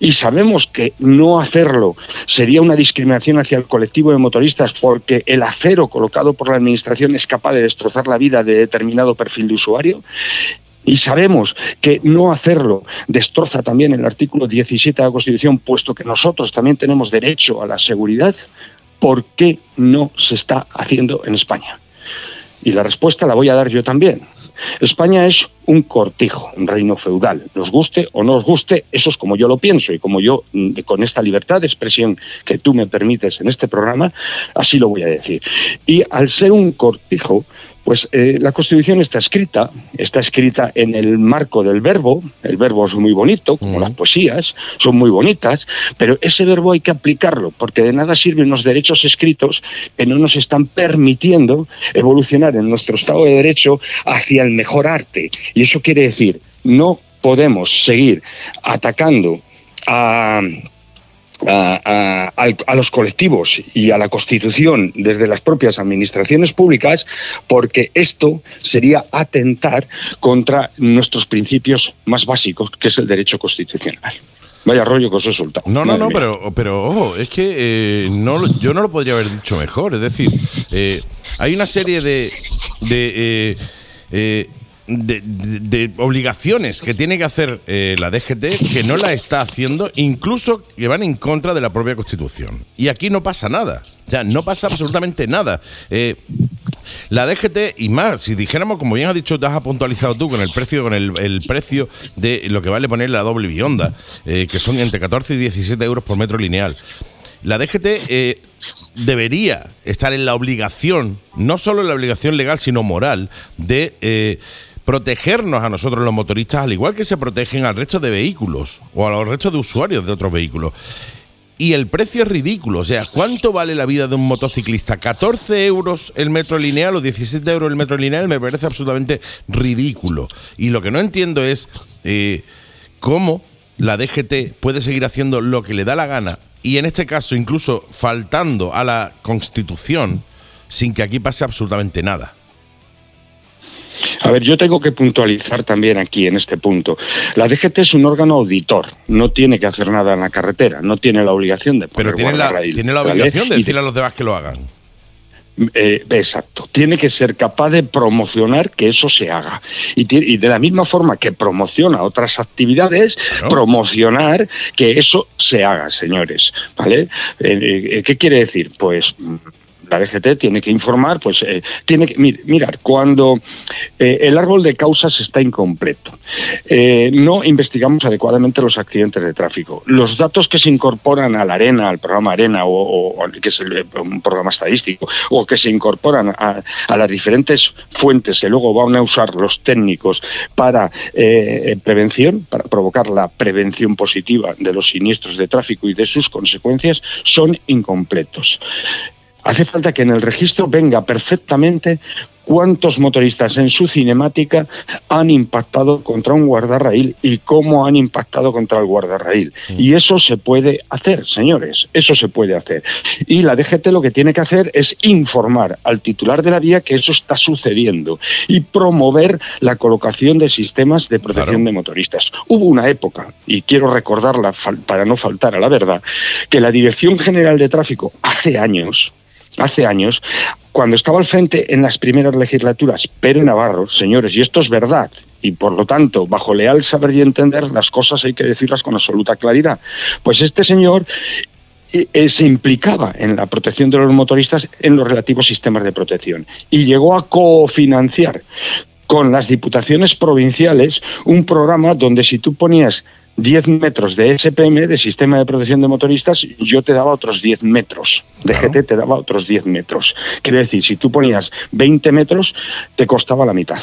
y sabemos que no hacerlo sería una discriminación hacia el colectivo de motoristas porque el acero colocado por la Administración es capaz de destrozar la vida de determinado perfil de usuario, y sabemos que no hacerlo destroza también el artículo 17 de la Constitución, puesto que nosotros también tenemos derecho a la seguridad, ¿por qué no se está haciendo en España? Y la respuesta la voy a dar yo también. España es un cortijo, un reino feudal. Nos guste o no nos guste, eso es como yo lo pienso y como yo, mm, con esta libertad de expresión que tú me permites en este programa, así lo voy a decir. Y al ser un cortijo, pues eh, la Constitución está escrita, está escrita en el marco del verbo, el verbo es muy bonito, como las poesías, son muy bonitas, pero ese verbo hay que aplicarlo, porque de nada sirven los derechos escritos que no nos están permitiendo evolucionar en nuestro Estado de Derecho hacia el mejor arte. Y eso quiere decir, no podemos seguir atacando a a, los colectivos y a la Constitución desde las propias administraciones públicas, porque esto sería atentar contra nuestros principios más básicos, que es el derecho constitucional. Vaya rollo que os he soltado. No, no, no, pero, pero ojo, es que eh, no, yo no lo podría haber dicho mejor. Es decir, eh, hay una serie de, de eh, de, obligaciones que tiene que hacer eh, la DGT que no la está haciendo, incluso que van en contra de la propia Constitución. Y aquí no pasa nada. O sea, no pasa absolutamente nada. Eh, la DGT, y más, si dijéramos, como bien has dicho, te has puntualizado tú con el precio, con el, precio de lo que vale poner la doble bionda, eh, que son entre 14 y 17 euros por metro lineal. La DGT debería estar en la obligación, no solo en la obligación legal, sino moral, de protegernos a nosotros los motoristas, al igual que se protegen al resto de vehículos o a los restos de usuarios de otros vehículos. Y el precio es ridículo. O sea, ¿cuánto vale la vida de un motociclista? 14 euros el metro lineal o 17 euros el metro lineal me parece absolutamente ridículo. Y lo que no entiendo es eh, cómo la DGT puede seguir haciendo lo que le da la gana y en este caso incluso faltando a la Constitución sin que aquí pase absolutamente nada. A ver, yo tengo que puntualizar también aquí en este punto. La DGT es un órgano auditor, no tiene que hacer nada en la carretera, no tiene la obligación de poner Pero tiene la, tiene la ¿vale? obligación de decirle a los demás que lo hagan. eh, exacto. Tiene que ser capaz de promocionar que eso se haga. Y, y de la misma forma que promociona otras actividades, promocionar que eso se haga, señores. ¿Vale? Eh, eh, ¿Qué quiere decir? Pues la DGT tiene que informar, pues eh, tiene que mir- mirar cuando eh, el árbol de causas está incompleto, eh, no investigamos adecuadamente los accidentes de tráfico. Los datos que se incorporan a la arena, al programa Arena, o, que es el- un programa estadístico, o que se incorporan a, las diferentes fuentes que luego van a usar los técnicos para eh, prevención, para provocar la prevención positiva de los siniestros de tráfico y de sus consecuencias, son incompletos. Hace falta que en el registro venga perfectamente cuántos motoristas en su cinemática han impactado contra un guardarraíl y cómo han impactado contra el guardarraíl. Y eso se puede hacer, señores, eso se puede hacer. Y la DGT lo que tiene que hacer es informar al titular de la vía que eso está sucediendo y promover la colocación de sistemas de protección de motoristas. Hubo una época, y quiero recordarla para no faltar a la verdad, que la Dirección General de Tráfico hace años, hace años, cuando estaba al frente en las primeras legislaturas, Pere Navarro, señores, y esto es verdad, y por lo tanto, bajo leal saber y entender, las cosas hay que decirlas con absoluta claridad. Pues este señor eh, eh, se implicaba en la protección de los motoristas en los relativos sistemas de protección y llegó a cofinanciar con las diputaciones provinciales un programa donde si tú ponías 10 metros de SPM, de Sistema de Protección de Motoristas, yo te daba otros 10 metros. DGT te daba otros 10 metros. Quiere decir, si tú ponías 20 metros, te costaba la mitad.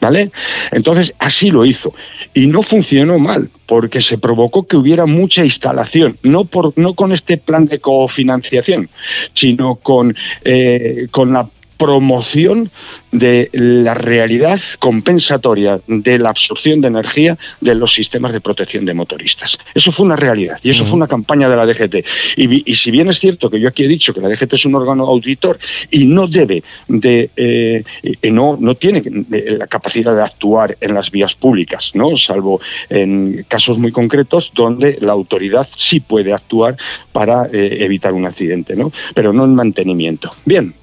¿Vale? Entonces, así lo hizo. Y no funcionó mal, porque se provocó que hubiera mucha instalación, no, por, no con este plan de cofinanciación, sino con, eh, con la promoción de la realidad compensatoria de la absorción de energía de los sistemas de protección de motoristas. Eso fue una realidad y eso fue una campaña de la DGT. Y, si bien es cierto que yo aquí he dicho que la DGT es un órgano auditor y no debe de, eh, y no, no tiene la capacidad de actuar en las vías públicas, ¿no? salvo en casos muy concretos donde la autoridad sí puede actuar para eh, evitar un accidente, ¿no? pero no en mantenimiento. Bien,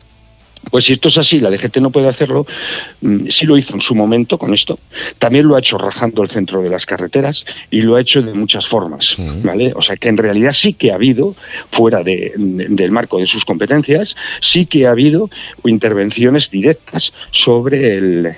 pues si esto es así, la DGT no puede hacerlo, mm, sí lo hizo en su momento con esto, también lo ha hecho rajando el centro de las carreteras y lo ha hecho de muchas formas, ¿vale? O sea que en realidad sí que ha habido, fuera de- de- del marco de sus competencias, sí que ha habido intervenciones directas sobre el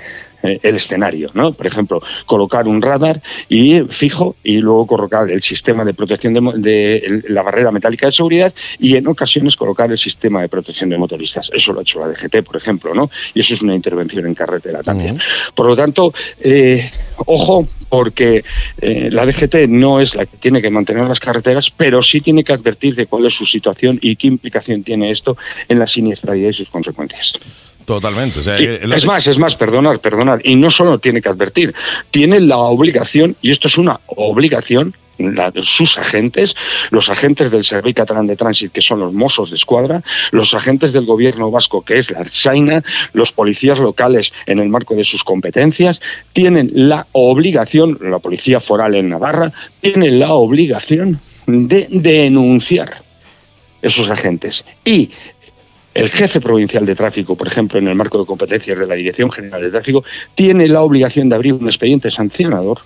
el escenario, ¿no? Por ejemplo, colocar un radar y fijo y luego colocar el sistema de protección de, de la barrera metálica de seguridad y en ocasiones colocar el sistema de protección de motoristas. Eso lo ha hecho la DGT, por ejemplo, ¿no? Y eso es una intervención en carretera también. Por lo tanto, eh, ojo, porque eh, la DGT no es la que tiene que mantener las carreteras, pero sí tiene que advertir de cuál es su situación y qué implicación tiene esto en la siniestralidad y sus consecuencias. Totalmente. o sea, Sí, el- es más, es más, perdonar, perdonar. Y no solo tiene que advertir, tiene la obligación, y esto es una obligación, la de sus agentes, los agentes del Servicio Catalán de Tránsito, que son los Mossos de Escuadra, los agentes del gobierno vasco, que es la Arsaina, los policías locales en el marco de sus competencias, tienen la obligación, la policía foral en Navarra, tiene la obligación de denunciar esos agentes. Y el jefe provincial de tráfico, por ejemplo, en el marco de competencias de la Dirección General de Tráfico, tiene la obligación de abrir un expediente sancionador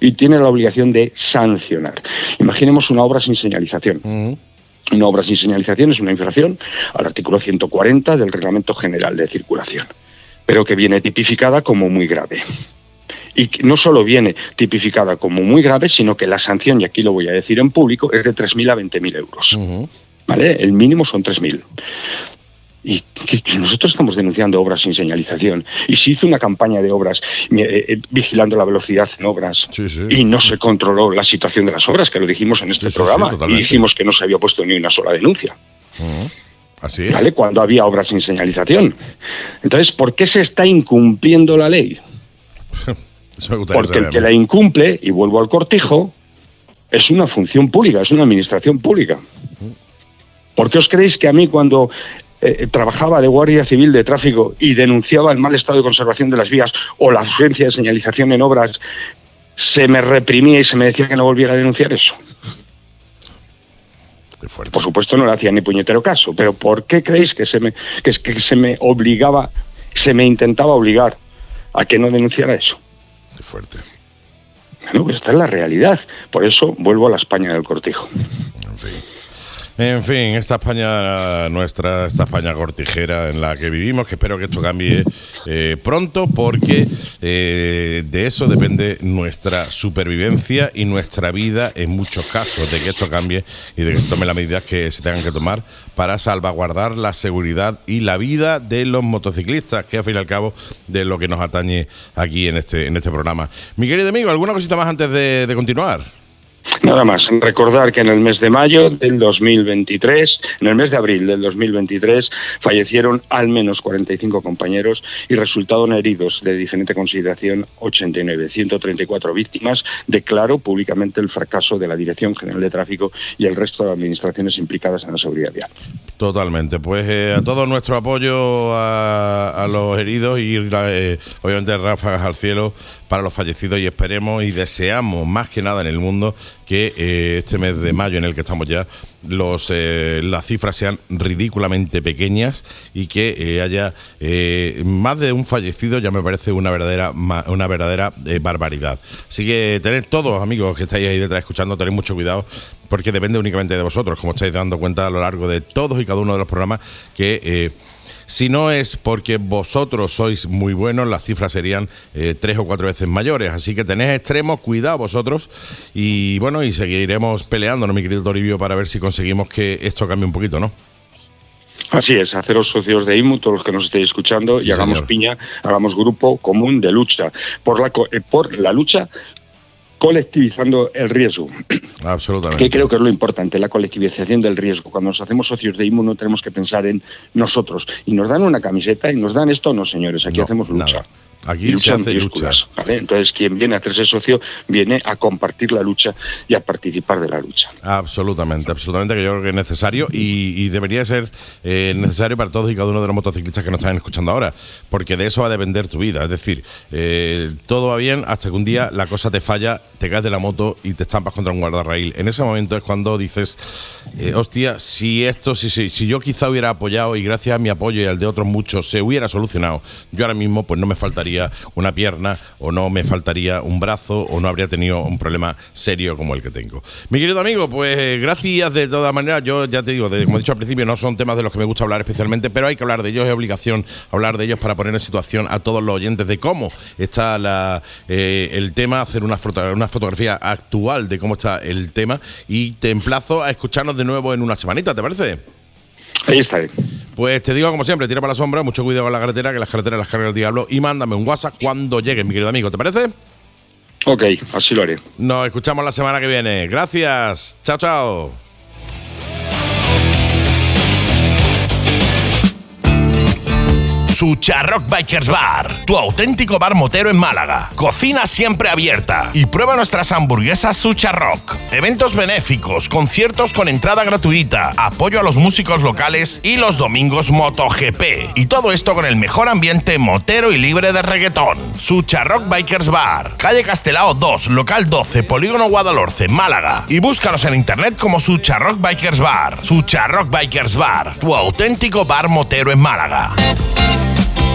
y tiene la obligación de sancionar. Imaginemos una obra sin señalización. Una obra sin señalización es una infracción al artículo 140 del Reglamento General de Circulación, pero que viene tipificada como muy grave. Y no solo viene tipificada como muy grave, sino que la sanción, y aquí lo voy a decir en público, es de 3.000 a 20.000 euros. ¿Vale? El mínimo son 3.000. Y que- nosotros estamos denunciando obras sin señalización. Y se hizo una campaña de obras eh, eh, vigilando la velocidad en obras. Y no se controló la situación de las obras, que lo dijimos en este sí, programa. y dijimos que no se había puesto ni una sola denuncia. Así es. ¿Vale? Cuando había obras sin señalización. Entonces, ¿por qué se está incumpliendo la ley? Porque el que la incumple, y vuelvo al cortijo, es una función pública, es una administración pública. ¿Por qué os creéis que a mí cuando eh, trabajaba de guardia civil de tráfico y denunciaba el mal estado de conservación de las vías o la ausencia de señalización en obras, se me reprimía y se me decía que no volviera a denunciar eso. Por supuesto no le hacía ni puñetero caso, pero ¿por qué creéis que se me, que, que se me obligaba, se me intentaba obligar a que no denunciara eso? Qué fuerte. Bueno, pues esta es la realidad. Por eso vuelvo a la España del cortijo. En fin. En fin, esta España nuestra, esta España cortijera en la que vivimos, que espero que esto cambie eh, pronto, porque eh, de eso depende nuestra supervivencia y nuestra vida en muchos casos, de que esto cambie y de que se tomen las medidas que se tengan que tomar para salvaguardar la seguridad y la vida de los motociclistas, que al fin y al cabo de lo que nos atañe aquí en este, en este programa. Mi querido amigo, ¿alguna cosita más antes de, de continuar? Nada más, recordar que en el mes de mayo del 2023, en el mes de abril del 2023, fallecieron al menos 45 compañeros y resultaron heridos de diferente consideración 89, 134 víctimas. Declaro públicamente el fracaso de la Dirección General de Tráfico y el resto de administraciones implicadas en la seguridad vial. Totalmente, pues eh, a todo nuestro apoyo a, a los heridos y eh, obviamente ráfagas al cielo para los fallecidos y esperemos y deseamos más que nada en el mundo que eh, este mes de mayo en el que estamos ya los eh, las cifras sean ridículamente pequeñas y que eh, haya eh, más de un fallecido ya me parece una verdadera una verdadera barbaridad. Así que tened todos amigos que estáis ahí detrás escuchando tened mucho cuidado porque depende únicamente de vosotros como estáis dando cuenta a lo largo de todos y cada uno de los programas que si no es porque vosotros sois muy buenos, las cifras serían eh, tres o cuatro veces mayores. Así que tenéis extremos, cuidado vosotros. Y bueno, y seguiremos peleándonos, mi querido Toribio, para ver si conseguimos que esto cambie un poquito, ¿no? Así es, haceros socios de IMU, todos los que nos estéis escuchando, Sí, y hagamos señor. piña, hagamos grupo común de lucha por la, eh, por la lucha colectivizando el riesgo. Absolutamente. Que creo que es lo importante, la colectivización del riesgo. Cuando nos hacemos socios de IMU no tenemos que pensar en nosotros. Y nos dan una camiseta y nos dan esto, no señores, aquí No, hacemos lucha. nada. Aquí lucha se hace lucha. ¿vale? Entonces, quien viene a hacerse socio viene a compartir la lucha y a participar de la lucha. Absolutamente, absolutamente, que yo creo que es necesario y, y debería ser eh, necesario para todos y cada uno de los motociclistas que nos están escuchando ahora, porque de eso va a depender tu vida. Es decir, eh, todo va bien hasta que un día la cosa te falla, te caes de la moto y te estampas contra un guardarraíl. En ese momento es cuando dices, eh, hostia, si esto, si, si, si yo quizá hubiera apoyado y gracias a mi apoyo y al de otros muchos se hubiera solucionado, yo ahora mismo pues no me faltaría una pierna o no me faltaría un brazo o no habría tenido un problema serio como el que tengo. Mi querido amigo, pues eh, gracias de todas maneras. Yo ya te digo, como he dicho al principio, no son temas de los que me gusta hablar especialmente, pero hay que hablar de ellos, es obligación hablar de ellos para poner en situación a todos los oyentes de cómo está la, eh, el tema, hacer una, foto- una fotografía actual de cómo está el tema y te emplazo a escucharnos de nuevo en una semanita, ¿te parece? Ahí estaré. Pues te digo como siempre, tira para la sombra, mucho cuidado con la carretera, que las carreteras las carga el diablo y mándame un WhatsApp cuando llegue, mi querido amigo, ¿te parece? Ok, así lo haré. Nos escuchamos la semana que viene. Gracias. Chao, chao. Sucharrock Bikers Bar, tu auténtico bar motero en Málaga. Cocina siempre abierta y prueba nuestras hamburguesas Sucharrock. Eventos benéficos, conciertos con entrada gratuita, apoyo a los músicos locales y los domingos MotoGP. Y todo esto con el mejor ambiente motero y libre de reggaetón. Sucharrock Bikers Bar, calle Castelao 2, local 12, Polígono Guadalhorce, Málaga. Y búscanos en internet como Sucharrock Bikers Bar. Sucharrock Bikers Bar, tu auténtico bar motero en Málaga.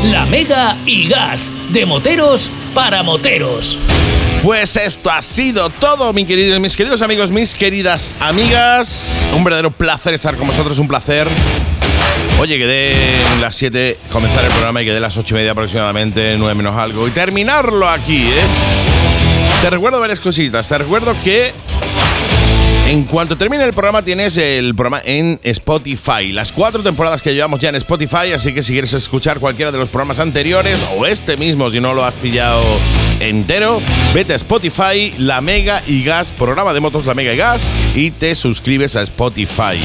La Mega y Gas, de moteros para moteros. Pues esto ha sido todo, mi querido, mis queridos amigos, mis queridas amigas. Un verdadero placer estar con vosotros, un placer. Oye, quedé las 7 comenzar el programa y quedé las 8 y media aproximadamente, 9 menos algo, y terminarlo aquí, ¿eh? Te recuerdo varias cositas. Te recuerdo que en cuanto termine el programa tienes el programa en Spotify. Las cuatro temporadas que llevamos ya en Spotify, así que si quieres escuchar cualquiera de los programas anteriores o este mismo si no lo has pillado entero, vete a Spotify, La Mega y Gas, programa de motos La Mega y Gas y te suscribes a Spotify.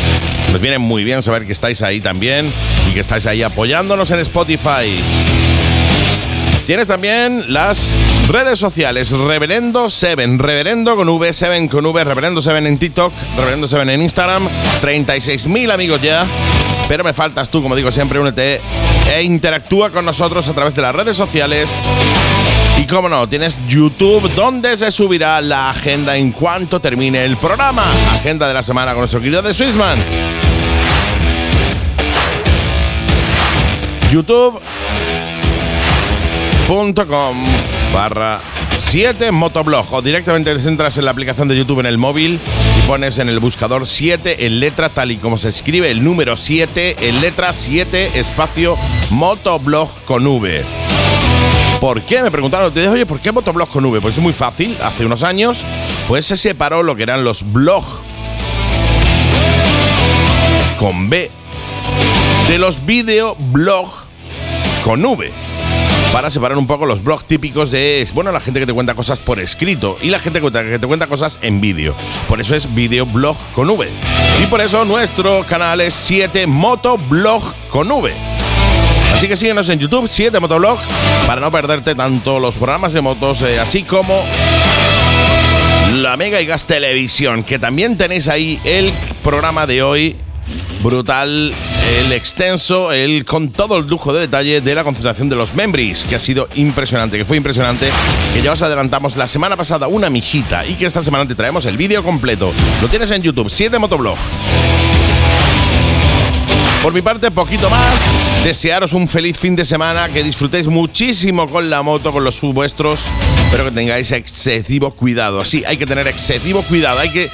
Nos viene muy bien saber que estáis ahí también y que estáis ahí apoyándonos en Spotify. Tienes también las redes sociales Reverendo 7, Reverendo con V, 7 con V, Reverendo 7 en TikTok, Reverendo 7 en Instagram, 36.000 amigos ya. pero me faltas tú, como digo siempre, únete e interactúa con nosotros a través de las redes sociales. Y como no, tienes YouTube donde se subirá la agenda en cuanto termine el programa. Agenda de la semana con nuestro querido de Swissman. youtube.com barra 7 motoblog o directamente te entras en la aplicación de YouTube en el móvil y pones en el buscador 7 en letra tal y como se escribe el número 7 en letra 7 espacio motoblog con V. ¿Por qué? Me preguntaron, te oye, ¿por qué motoblog con V? Pues es muy fácil. Hace unos años, pues se separó lo que eran los blog con B de los videoblog con V. Para separar un poco los blogs típicos de, bueno, la gente que te cuenta cosas por escrito y la gente que te, cuenta cosas en vídeo. Por eso es videoblog con V. Y por eso nuestro canal es 7 Motoblog con V. Así que síguenos en YouTube, 7 Motoblog, para no perderte tanto los programas de motos, eh, así como la Mega y Gas Televisión, que también tenéis ahí el programa de hoy brutal, el extenso, el con todo el lujo de detalle de la concentración de los membris, que ha sido impresionante, que fue impresionante, que ya os adelantamos la semana pasada una mijita y que esta semana te traemos el vídeo completo. Lo tienes en YouTube, 7 Motoblog. Por mi parte, poquito más. Desearos un feliz fin de semana, que disfrutéis muchísimo con la moto, con los vuestros, pero que tengáis excesivo cuidado. Sí, hay que tener excesivo cuidado, hay que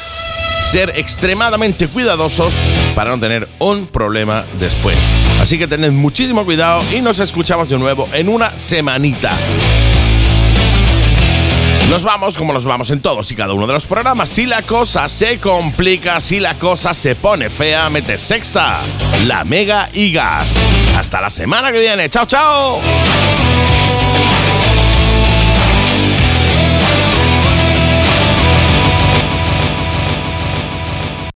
ser extremadamente cuidadosos para no tener un problema después. Así que tened muchísimo cuidado y nos escuchamos de nuevo en una semanita. Nos vamos como nos vamos en todos y cada uno de los programas. Si la cosa se complica, si la cosa se pone fea, mete sexa, la mega y gas. Hasta la semana que viene. Chao, chao.